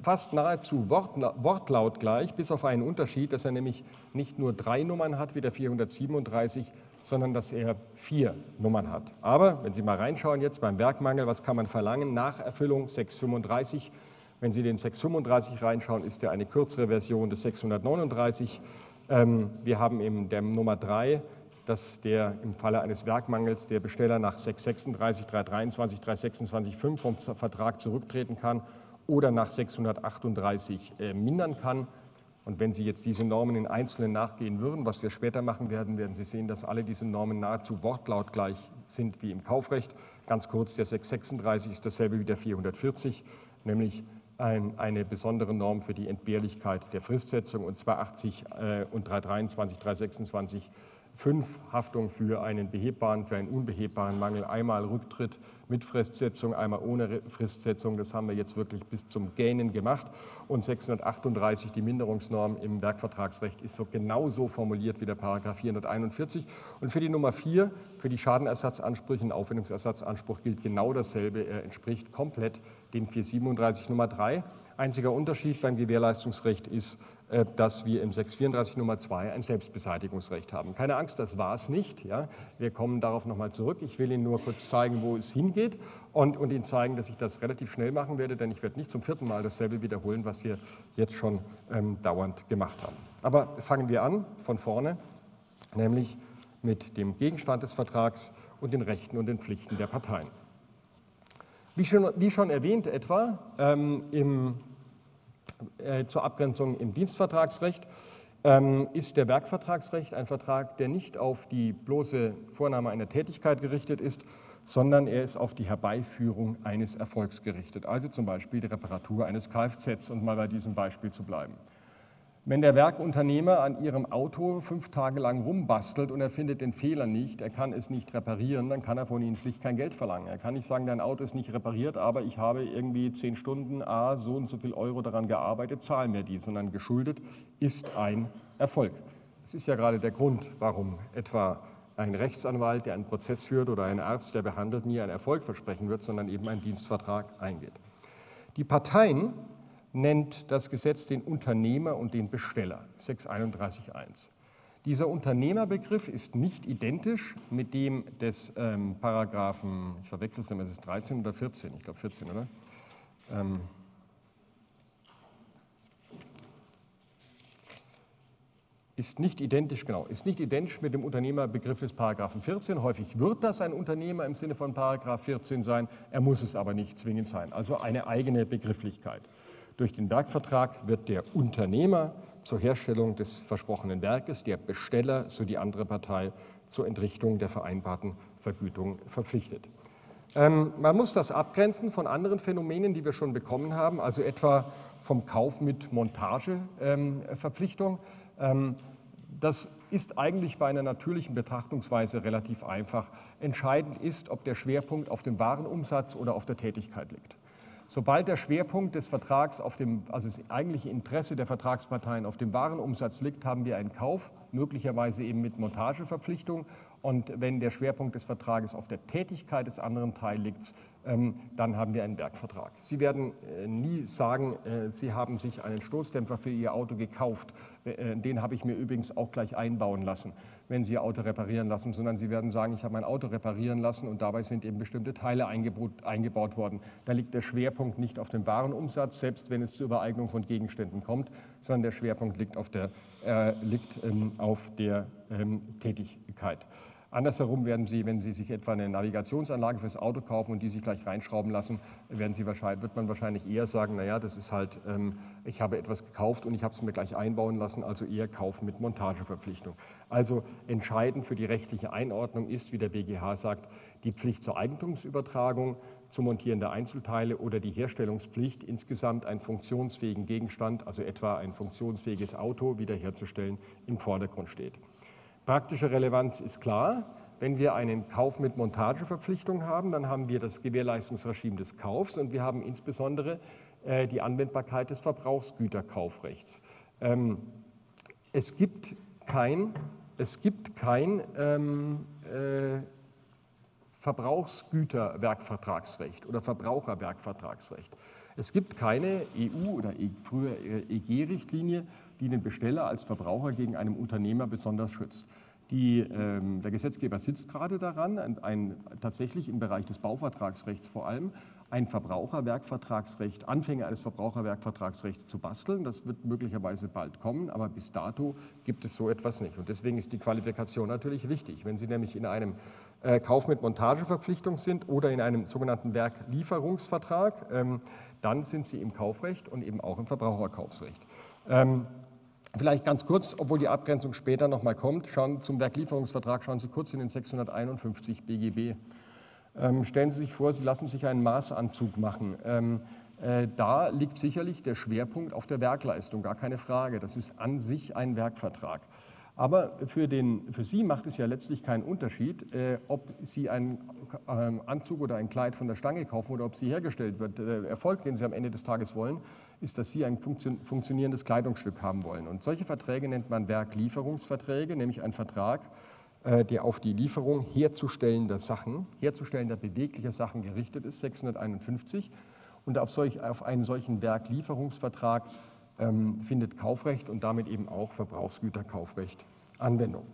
Fast nahezu Wortlaut gleich, bis auf einen Unterschied, dass er nämlich nicht nur drei Nummern hat wie der 437, sondern dass er vier Nummern hat. Aber wenn Sie mal reinschauen jetzt beim Werkmangel, was kann man verlangen? Nach Erfüllung 635. Wenn Sie den 635 reinschauen, ist er eine kürzere Version des 639. Ähm, wir haben eben der Nummer 3 dass der im Falle eines Werkmangels der Besteller nach 636, 323, 326, 5 vom Vertrag zurücktreten kann oder nach 638 äh, mindern kann. Und wenn Sie jetzt diese Normen in Einzelnen nachgehen würden, was wir später machen werden, werden Sie sehen, dass alle diese Normen nahezu wortlautgleich sind wie im Kaufrecht. Ganz kurz, der 636 ist dasselbe wie der 440, nämlich ein, eine besondere Norm für die Entbehrlichkeit der Fristsetzung und 280 äh, und 323, 326 fünf Haftung für einen behebbaren, für einen unbehebbaren Mangel, einmal Rücktritt mit Fristsetzung, einmal ohne Fristsetzung. Das haben wir jetzt wirklich bis zum Gähnen gemacht. Und 638, die Minderungsnorm im Werkvertragsrecht, ist so genauso formuliert wie der Paragraph 441. Und für die Nummer vier, für die Schadenersatzansprüche, ein Aufwendungsersatzanspruch gilt genau dasselbe. Er entspricht komplett dem 437 Nummer drei. Einziger Unterschied beim Gewährleistungsrecht ist, dass wir im 634 Nummer 2 ein Selbstbeseitigungsrecht haben. Keine Angst, das war es nicht. Ja. Wir kommen darauf nochmal zurück. Ich will Ihnen nur kurz zeigen, wo es hingeht und, und Ihnen zeigen, dass ich das relativ schnell machen werde, denn ich werde nicht zum vierten Mal dasselbe wiederholen, was wir jetzt schon ähm, dauernd gemacht haben. Aber fangen wir an von vorne, nämlich mit dem Gegenstand des Vertrags und den Rechten und den Pflichten der Parteien. Wie schon, wie schon erwähnt etwa ähm, im äh, zur Abgrenzung im Dienstvertragsrecht ähm, ist der Werkvertragsrecht ein Vertrag, der nicht auf die bloße Vornahme einer Tätigkeit gerichtet ist, sondern er ist auf die Herbeiführung eines Erfolgs gerichtet, also zum Beispiel die Reparatur eines Kfz, um mal bei diesem Beispiel zu bleiben. Wenn der Werkunternehmer an Ihrem Auto fünf Tage lang rumbastelt und er findet den Fehler nicht, er kann es nicht reparieren, dann kann er von Ihnen schlicht kein Geld verlangen. Er kann nicht sagen, dein Auto ist nicht repariert, aber ich habe irgendwie zehn Stunden, a, so und so viel Euro daran gearbeitet, zahl mir die, sondern geschuldet ist ein Erfolg. Das ist ja gerade der Grund, warum etwa ein Rechtsanwalt, der einen Prozess führt oder ein Arzt, der behandelt, nie einen Erfolg versprechen wird, sondern eben einen Dienstvertrag eingeht. Die Parteien nennt das Gesetz den Unternehmer und den Besteller, 631.1. Dieser Unternehmerbegriff ist nicht identisch mit dem des ähm, Paragraphen, ich verwechsel es immer, ist es 13 oder 14? Ich glaube 14, oder? Ähm, ist nicht identisch, genau, ist nicht identisch mit dem Unternehmerbegriff des Paragraphen 14. Häufig wird das ein Unternehmer im Sinne von Paragraph 14 sein, er muss es aber nicht zwingend sein. Also eine eigene Begrifflichkeit. Durch den Werkvertrag wird der Unternehmer zur Herstellung des versprochenen Werkes, der Besteller so die andere Partei zur Entrichtung der vereinbarten Vergütung verpflichtet. Ähm, man muss das abgrenzen von anderen Phänomenen, die wir schon bekommen haben, also etwa vom Kauf mit Montageverpflichtung. Ähm, das ist eigentlich bei einer natürlichen Betrachtungsweise relativ einfach. Entscheidend ist, ob der Schwerpunkt auf dem Warenumsatz oder auf der Tätigkeit liegt. Sobald der Schwerpunkt des Vertrags auf dem, also das eigentliche Interesse der Vertragsparteien auf dem Warenumsatz liegt, haben wir einen Kauf, möglicherweise eben mit Montageverpflichtung. Und wenn der Schwerpunkt des Vertrages auf der Tätigkeit des anderen Teils liegt, ähm, dann haben wir einen Werkvertrag. Sie werden äh, nie sagen, äh, Sie haben sich einen Stoßdämpfer für Ihr Auto gekauft. Äh, den habe ich mir übrigens auch gleich einbauen lassen wenn Sie Ihr Auto reparieren lassen, sondern Sie werden sagen, ich habe mein Auto reparieren lassen und dabei sind eben bestimmte Teile eingebaut, worden. Da liegt der Schwerpunkt nicht auf dem Warenumsatz, selbst wenn es zur Übereignung von Gegenständen kommt, sondern der Schwerpunkt liegt auf der, äh, liegt, ähm, auf der Tätigkeit. Andersherum werden Sie, wenn Sie sich etwa eine Navigationsanlage fürs Auto kaufen und die sich gleich reinschrauben lassen, werden Sie wahrscheinlich, wird man wahrscheinlich eher sagen, naja, das ist halt, ähm, ich habe etwas gekauft und ich habe es mir gleich einbauen lassen, also eher Kauf mit Montageverpflichtung. Also entscheidend für die rechtliche Einordnung ist, wie der BGH sagt, die Pflicht zur Eigentumsübertragung, zum Montieren der Einzelteile oder die Herstellungspflicht, insgesamt einen funktionsfähigen Gegenstand, also etwa ein funktionsfähiges Auto wiederherzustellen, im Vordergrund steht. Praktische Relevanz ist klar. Wenn wir einen Kauf mit Montageverpflichtung haben, dann haben wir das Gewährleistungsregime des Kaufs und wir haben insbesondere äh, die Anwendbarkeit des Verbrauchsgüterkaufrechts. Ähm, es gibt kein, es gibt kein ähm, äh, Verbrauchsgüterwerkvertragsrecht oder Verbraucherwerkvertragsrecht. Es gibt keine EU- oder e, früher EG-Richtlinie, die den Besteller als Verbraucher gegen einen Unternehmer besonders schützt. Die, ähm, der Gesetzgeber sitzt gerade daran, ein, ein, tatsächlich im Bereich des Bauvertragsrechts vor allem, ein Verbraucherwerkvertragsrecht, Anfänge eines Verbraucherwerkvertragsrechts zu basteln. Das wird möglicherweise bald kommen, aber bis dato gibt es so etwas nicht. Und deswegen ist die Qualifikation natürlich wichtig. Wenn Sie nämlich in einem äh, Kauf mit Montageverpflichtung sind oder in einem sogenannten Werklieferungsvertrag, ähm, dann sind Sie im Kaufrecht und eben auch im Verbraucherkaufsrecht. Ähm, Vielleicht ganz kurz, obwohl die Abgrenzung später nochmal kommt, schauen zum Werklieferungsvertrag, schauen Sie kurz in den 651 BGB. Ähm, stellen Sie sich vor, Sie lassen sich einen Maßanzug machen. Ähm, Äh, da liegt sicherlich der Schwerpunkt auf der Werkleistung, gar keine Frage. Das ist an sich ein Werkvertrag. Aber für, den, für Sie macht es ja letztlich keinen Unterschied, äh, ob Sie einen äh, Anzug oder ein Kleid von der Stange kaufen oder ob sie hergestellt wird. Der Erfolg, den Sie am Ende des Tages wollen, ist, dass Sie ein funktionierendes Kleidungsstück haben wollen. Und solche Verträge nennt man Werklieferungsverträge, nämlich ein Vertrag, äh, der auf die Lieferung herzustellender Sachen, herzustellender beweglicher Sachen gerichtet ist, 651. Und auf, solch, auf einen solchen Werklieferungsvertrag ähm, findet Kaufrecht und damit eben auch Verbrauchsgüterkaufrecht Anwendung.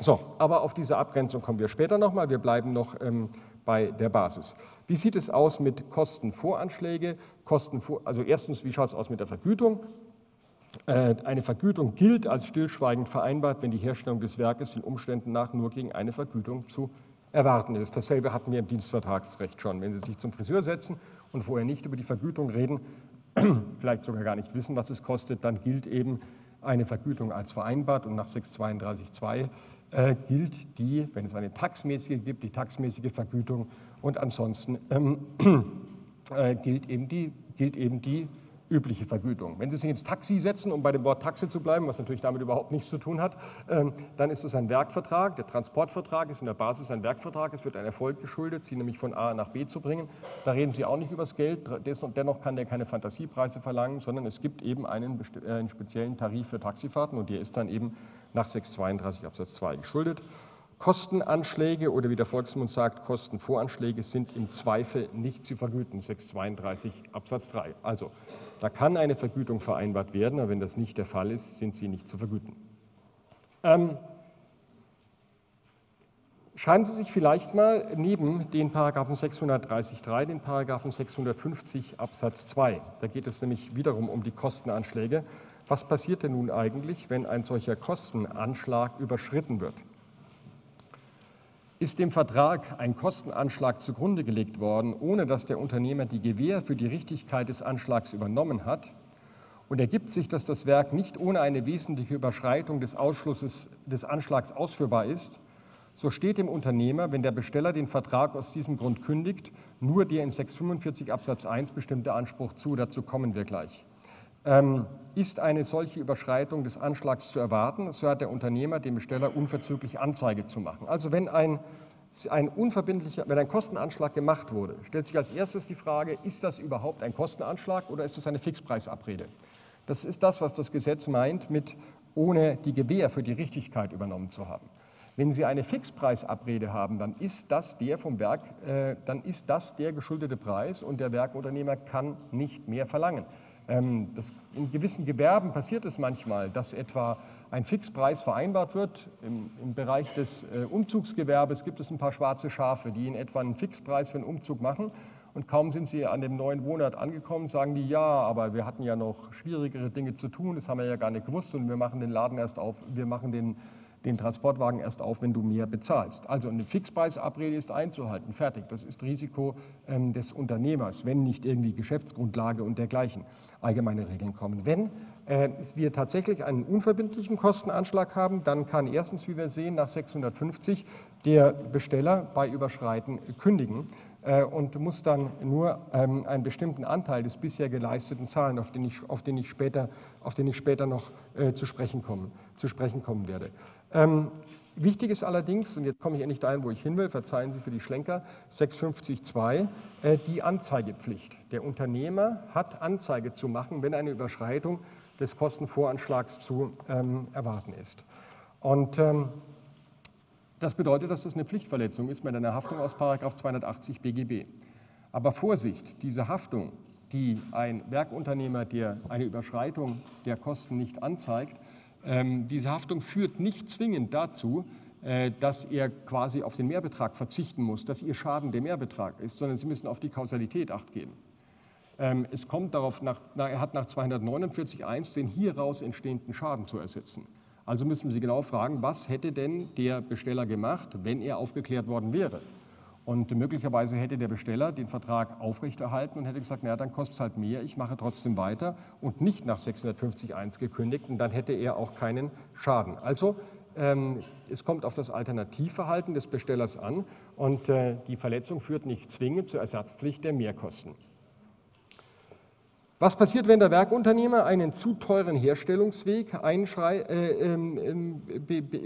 So, aber auf diese Abgrenzung kommen wir später nochmal. Wir bleiben noch ähm, bei der Basis. Wie sieht es aus mit Kostenvoranschläge? Kostenvor also erstens, wie schaut es aus mit der Vergütung? Äh, eine Vergütung gilt als stillschweigend vereinbart, wenn die Herstellung des Werkes den Umständen nach nur gegen eine Vergütung zu erwarten ist. Dasselbe hatten wir im Dienstvertragsrecht schon. Wenn Sie sich zum Friseur setzen und vorher nicht über die Vergütung reden, vielleicht sogar gar nicht wissen, was es kostet, dann gilt eben eine Vergütung als vereinbart und nach 632.2 äh, gilt die, wenn es eine taxmäßige gibt, die taxmäßige Vergütung und ansonsten ähm, äh, gilt, eben die, gilt eben die übliche Vergütung. Wenn Sie sich ins Taxi setzen, um bei dem Wort Taxi zu bleiben, was natürlich damit überhaupt nichts zu tun hat, ähm, dann ist es ein Werkvertrag. Der Transportvertrag ist in der Basis ein Werkvertrag. Es wird ein Erfolg geschuldet, Sie nämlich von A nach B zu bringen. Da reden Sie auch nicht über das Geld. Dennoch kann der keine Fantasiepreise verlangen, sondern es gibt eben einen, äh, speziellen Tarif für Taxifahrten und der ist dann eben nach 632 Absatz 2 geschuldet. Kostenanschläge oder wie der Volksmund sagt, Kostenvoranschläge sind im Zweifel nicht zu vergüten, 632 Absatz 3. Also da kann eine Vergütung vereinbart werden, aber wenn das nicht der Fall ist, sind sie nicht zu vergüten. Ähm, schreiben Sie sich vielleicht mal neben den Paragraphen 630.3 den Paragraphen 650 Absatz 2. Da geht es nämlich wiederum um die Kostenanschläge. Was passiert denn nun eigentlich, wenn ein solcher Kostenanschlag überschritten wird? Ist dem Vertrag ein Kostenanschlag zugrunde gelegt worden, ohne dass der Unternehmer die Gewähr für die Richtigkeit des Anschlags übernommen hat, und ergibt sich, dass das Werk nicht ohne eine wesentliche Überschreitung des Ausschlusses des Anschlags ausführbar ist, so steht dem Unternehmer, wenn der Besteller den Vertrag aus diesem Grund kündigt, nur der in 645 Absatz 1 bestimmte Anspruch zu. Dazu kommen wir gleich. Ähm, ist eine solche Überschreitung des Anschlags zu erwarten, so hat der Unternehmer dem Besteller unverzüglich Anzeige zu machen. Also wenn ein, ein unverbindlicher, wenn ein Kostenanschlag gemacht wurde, stellt sich als erstes die Frage, ist das überhaupt ein Kostenanschlag oder ist es eine Fixpreisabrede? Das ist das, was das Gesetz meint mit ohne die Gewähr für die Richtigkeit übernommen zu haben. Wenn Sie eine Fixpreisabrede haben, dann ist das der vom Werk, äh, dann ist das der geschuldete Preis und der Werkunternehmer kann nicht mehr verlangen. Ähm, das, in gewissen Gewerben passiert es manchmal, dass etwa ein Fixpreis vereinbart wird. Im, Im, Bereich des äh, Umzugsgewerbes gibt es ein paar schwarze Schafe, die in etwa einen Fixpreis für einen Umzug machen. Und kaum sind sie an dem neuen Wohnort angekommen, sagen die, ja, aber wir hatten ja noch schwierigere Dinge zu tun, das haben wir ja gar nicht gewusst und wir machen den Laden erst auf, wir machen den den Transportwagen erst auf, wenn du mehr bezahlst. Also eine Fixpreisabrede ist einzuhalten, fertig. Das ist Risiko ähm, des Unternehmers, wenn nicht irgendwie Geschäftsgrundlage und dergleichen allgemeine Regeln kommen. Wenn äh, wir tatsächlich einen unverbindlichen Kostenanschlag haben, dann kann erstens, wie wir sehen, nach 650 der Besteller bei Überschreiten kündigen. Äh, und muss dann nur ähm, einen bestimmten Anteil des bisher geleisteten zahlen, auf den ich, auf den ich, später, auf den ich später noch äh, zu, sprechen kommen, zu sprechen kommen werde. Ähm, wichtig ist allerdings, und jetzt komme ich endlich dahin, wo ich hin will, verzeihen Sie für die Schlenker, 650.2, äh, die Anzeigepflicht. Der Unternehmer hat Anzeige zu machen, wenn eine Überschreitung des Kostenvoranschlags zu ähm, erwarten ist. Und das bedeutet, dass das eine Pflichtverletzung ist mit einer Haftung aus 280 BGB. Aber Vorsicht, diese Haftung, die ein Werkunternehmer, der eine Überschreitung der Kosten nicht anzeigt, ähm, diese Haftung führt nicht zwingend dazu, äh, dass er quasi auf den Mehrbetrag verzichten muss, dass ihr Schaden der Mehrbetrag ist, sondern Sie müssen auf die Kausalität acht geben. Ähm, es kommt darauf, nach, er hat nach 249.1 den hieraus entstehenden Schaden zu ersetzen. Also müssen Sie genau fragen, was hätte denn der Besteller gemacht, wenn er aufgeklärt worden wäre? Und möglicherweise hätte der Besteller den Vertrag aufrechterhalten und hätte gesagt, naja, dann kostet es halt mehr, ich mache trotzdem weiter und nicht nach 650.1 gekündigt und dann hätte er auch keinen Schaden. Also ähm, es kommt auf das Alternativverhalten des Bestellers an und äh, die Verletzung führt nicht zwingend zur Ersatzpflicht der Mehrkosten. Was passiert, wenn der Werkunternehmer einen zu teuren Herstellungsweg äh, ähm,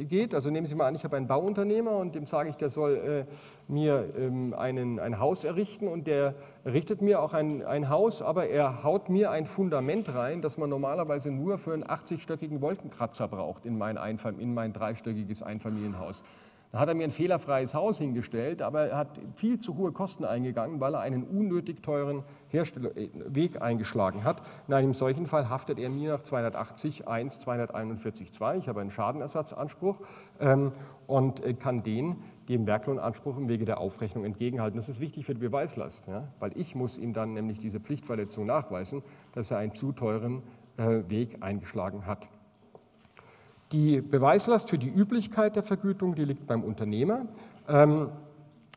geht? Also nehmen Sie mal an, ich habe einen Bauunternehmer und dem sage ich, der soll äh, mir ähm, einen, ein Haus errichten und der errichtet mir auch ein, ein Haus, aber er haut mir ein Fundament rein, das man normalerweise nur für einen 80-stöckigen Wolkenkratzer braucht in mein, Einfam in mein dreistöckiges Einfamilienhaus. Da hat er mir ein fehlerfreies Haus hingestellt, aber er hat viel zu hohe Kosten eingegangen, weil er einen unnötig teuren Hersteller äh, Weg eingeschlagen hat. In einem solchen Fall haftet er mir nach 280 1 241 2. Ich habe einen Schadenersatzanspruch ähm, und äh, kann den dem Werklohnanspruch im Wege der Aufrechnung entgegenhalten. Das ist wichtig für die Beweislast, ja, weil ich muss ihm dann nämlich diese Pflichtverletzung nachweisen, dass er einen zu teuren äh, Weg eingeschlagen hat. Die Beweislast für die Üblichkeit der Vergütung, die liegt beim Unternehmer. Ähm,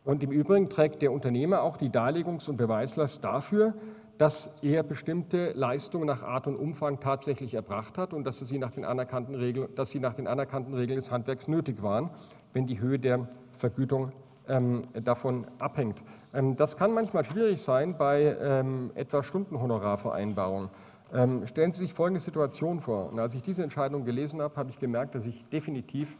und im Übrigen trägt der Unternehmer auch die Darlegungs- und Beweislast dafür, dass er bestimmte Leistungen nach Art und Umfang tatsächlich erbracht hat und dass sie nach den anerkannten Regeln, dass sie nach den anerkannten Regeln des Handwerks nötig waren, wenn die Höhe der Vergütung ähm, davon abhängt. Ähm, das kann manchmal schwierig sein bei etwa Stundenhonorarvereinbarungen. Ähm, stellen Sie sich folgende Situation vor. Und als ich diese Entscheidung gelesen habe, habe ich gemerkt, dass ich definitiv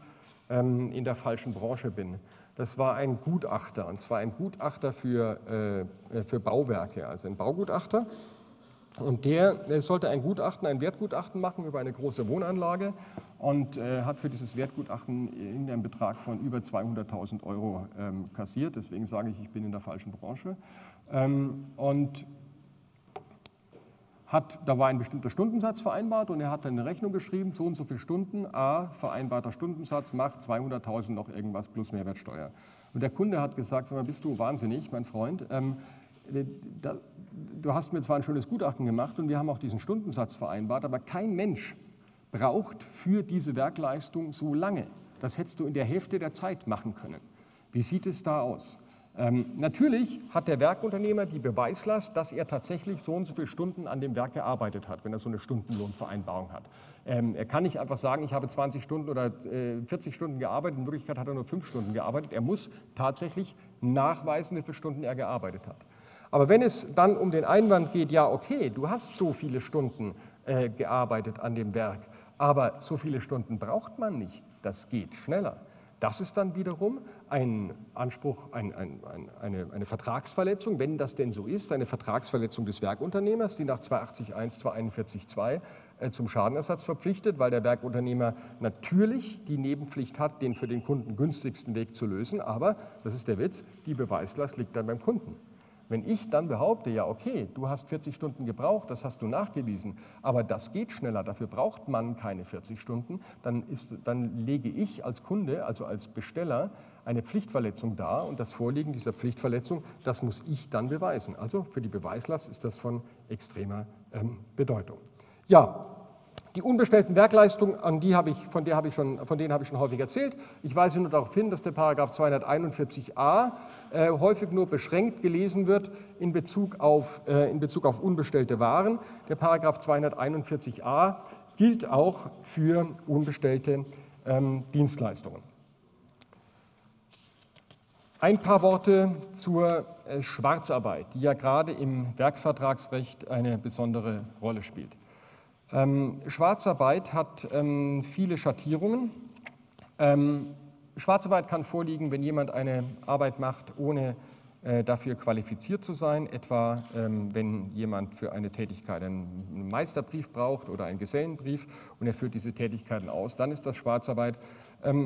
ähm, in der falschen Branche bin. Das war ein Gutachter, und zwar ein Gutachter für, äh, für Bauwerke, also ein Baugutachter. Und der äh, sollte ein Gutachten, ein Wertgutachten machen über eine große Wohnanlage und äh, hat für dieses Wertgutachten irgendeinen Betrag von über 200.000 Euro ähm, kassiert. Deswegen sage ich, ich bin in der falschen Branche. Ähm, und hat, da war ein bestimmter Stundensatz vereinbart und er hat dann eine Rechnung geschrieben, so und so viele Stunden, a, vereinbarter Stundensatz macht 200.000 noch irgendwas plus Mehrwertsteuer. Und der Kunde hat gesagt, sag mal, bist du wahnsinnig, mein Freund, ähm, da, du hast mir zwar ein schönes Gutachten gemacht und wir haben auch diesen Stundensatz vereinbart, aber kein Mensch braucht für diese Werkleistung so lange. Das hättest du in der Hälfte der Zeit machen können. Wie sieht es da aus? Ähm, natürlich hat der Werkunternehmer die Beweislast, dass er tatsächlich so und so viele Stunden an dem Werk gearbeitet hat, wenn er so eine Stundenlohnvereinbarung hat. Ähm, er kann nicht einfach sagen, ich habe 20 Stunden oder äh, 40 Stunden gearbeitet, in Wirklichkeit hat er nur 5 Stunden gearbeitet. Er muss tatsächlich nachweisen, wie viele Stunden er gearbeitet hat. Aber wenn es dann um den Einwand geht, ja, okay, du hast so viele Stunden äh, gearbeitet an dem Werk, aber so viele Stunden braucht man nicht, das geht schneller das ist dann wiederum ein Anspruch, ein, ein, ein, eine, eine, Vertragsverletzung, wenn das denn so ist, eine Vertragsverletzung des Werkunternehmers, die nach 280.1, 241.2 äh, zum Schadenersatz verpflichtet, weil der Werkunternehmer natürlich die Nebenpflicht hat, den für den Kunden günstigsten Weg zu lösen, aber, das ist der Witz, die Beweislast liegt dann beim Kunden. Wenn ich dann behaupte, ja, okay, du hast 40 Stunden gebraucht, das hast du nachgewiesen, aber das geht schneller, dafür braucht man keine 40 Stunden, dann, ist, dann lege ich als Kunde, also als Besteller, eine Pflichtverletzung dar und das Vorliegen dieser Pflichtverletzung, das muss ich dann beweisen. Also für die Beweislast ist das von extremer ähm, Bedeutung. Ja, die unbestellten Werkleistungen, an die habe ich, von, der habe ich schon, von denen habe ich schon häufig erzählt. Ich weise nur darauf hin, dass der Paragraph 241a äh, häufig nur beschränkt gelesen wird in Bezug, auf, äh, in Bezug auf unbestellte Waren. Der Paragraph 241a gilt auch für unbestellte ähm, Dienstleistungen. Ein paar Worte zur äh, Schwarzarbeit, die ja gerade im Werkvertragsrecht eine besondere Rolle spielt. Ähm, Schwarzarbeit hat ähm, viele Schattierungen. Ähm, Schwarzarbeit kann vorliegen, wenn jemand eine Arbeit macht, ohne äh, dafür qualifiziert zu sein, etwa wenn jemand für eine Tätigkeit einen Meisterbrief braucht oder einen Gesellenbrief und er führt diese Tätigkeiten aus, dann ist das Schwarzarbeit.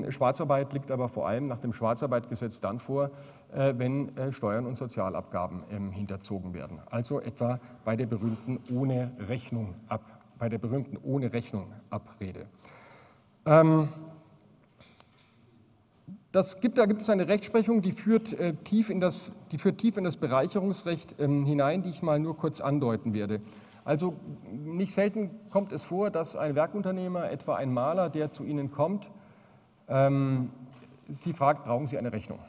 Schwarzarbeit liegt aber vor allem nach dem Schwarzarbeitgesetz dann vor, äh, wenn äh, Steuern und Sozialabgaben hinterzogen werden. Also etwa bei der berühmten ohne Rechnung ab bei der berühmten ohne Rechnung Abrede. Ähm, gibt, da gibt es eine Rechtsprechung, die führt, äh, tief, in das, die führt tief in das Bereicherungsrecht ähm, hinein, die ich mal nur kurz andeuten werde. Also nicht selten kommt es vor, dass ein Werkunternehmer, etwa ein Maler, der zu Ihnen kommt, ähm, Sie fragt, brauchen Sie eine Rechnung?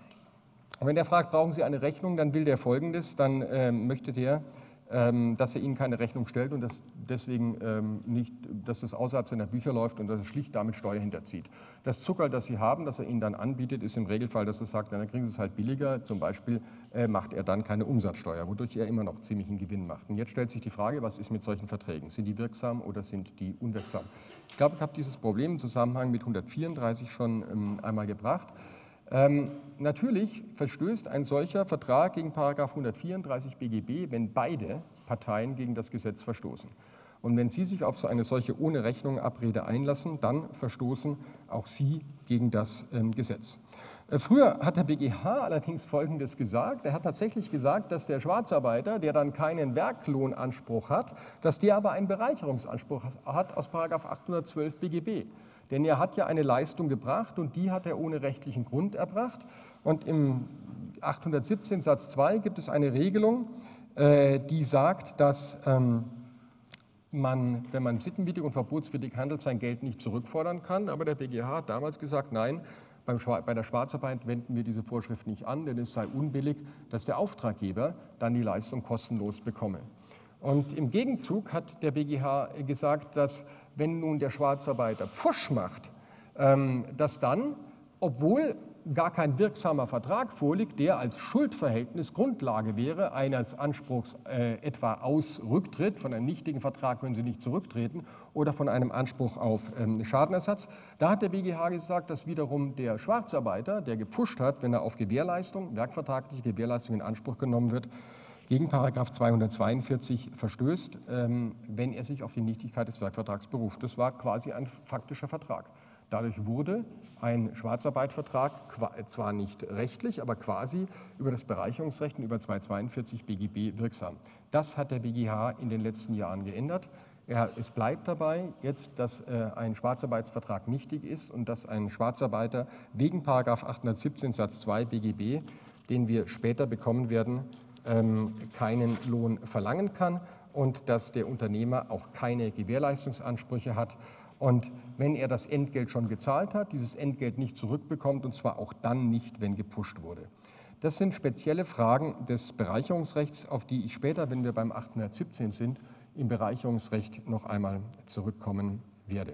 Und wenn der fragt, brauchen Sie eine Rechnung, dann will der Folgendes, dann äh, möchte der dass er ihnen keine Rechnung stellt und dass deswegen ähm, nicht, dass das außerhalb seiner Bücher läuft und dass er schlicht damit Steuer hinterzieht. Das Zucker, das sie haben, das er ihnen dann anbietet, ist im Regelfall, dass er sagt, dann kriegen sie es halt billiger. Zum Beispiel äh, macht er dann keine Umsatzsteuer, wodurch er immer noch ziemlichen Gewinn macht. Und jetzt stellt sich die Frage, was ist mit solchen Verträgen? Sind die wirksam oder sind die unwirksam? Ich glaube, ich habe dieses Problem im Zusammenhang mit 134 schon ähm, einmal gebracht. Ähm, natürlich verstößt ein solcher Vertrag gegen 134 BGB, wenn beide Parteien gegen das Gesetz verstoßen. Und wenn Sie sich auf so eine solche ohne Rechnung Abrede einlassen, dann verstoßen auch Sie gegen das ähm, Gesetz. Äh, früher hat der BGH allerdings Folgendes gesagt. Er hat tatsächlich gesagt, dass der Schwarzarbeiter, der dann keinen Werklohnanspruch hat, dass der aber einen Bereicherungsanspruch hat aus 812 BGB. Denn er hat ja eine Leistung gebracht und die hat er ohne rechtlichen Grund erbracht. Und im 817 Satz 2 gibt es eine Regelung, äh, die sagt, dass ähm, man, wenn man sittenwidrig und verbotswidrig handelt, sein Geld nicht zurückfordern kann. Aber der BGH hat damals gesagt, nein, bei der Schwarzarbeit wenden wir diese Vorschrift nicht an, denn es sei unbillig, dass der Auftraggeber dann die Leistung kostenlos bekomme. Und im Gegenzug hat der BGH gesagt, dass wenn nun der Schwarzarbeiter Pfusch macht, ähm, dass dann, obwohl gar kein wirksamer Vertrag vorliegt, der als Schuldverhältnis Grundlage wäre eines Anspruchs äh, etwa aus Rücktritt, von einem nichtigen Vertrag können Sie nicht zurücktreten, oder von einem Anspruch auf ähm, Schadenersatz. Da hat der BGH gesagt, dass wiederum der Schwarzarbeiter, der gepfuscht hat, wenn er auf Gewährleistung, werkvertragliche Gewährleistung in Anspruch genommen wird, gegen Paragraph 242 verstößt, ähm, wenn er sich auf die Nichtigkeit des Werkvertrags beruft. Das war quasi ein faktischer Vertrag. Dadurch wurde ein Schwarzarbeitvertrag zwar nicht rechtlich, aber quasi über das Bereicherungsrecht und über 242 BGB wirksam. Das hat der BGH in den letzten Jahren geändert. Er, es bleibt dabei jetzt, dass äh, ein Schwarzarbeitsvertrag nichtig ist und dass ein Schwarzarbeiter wegen 817 Satz 2 BGB, den wir später bekommen werden, keinen Lohn verlangen kann und dass der Unternehmer auch keine Gewährleistungsansprüche hat. Und wenn er das Entgelt schon gezahlt hat, dieses Entgelt nicht zurückbekommt, und zwar auch dann nicht, wenn gepusht wurde. Das sind spezielle Fragen des Bereicherungsrechts, auf die ich später, wenn wir beim 817 sind, im Bereicherungsrecht noch einmal zurückkommen werde.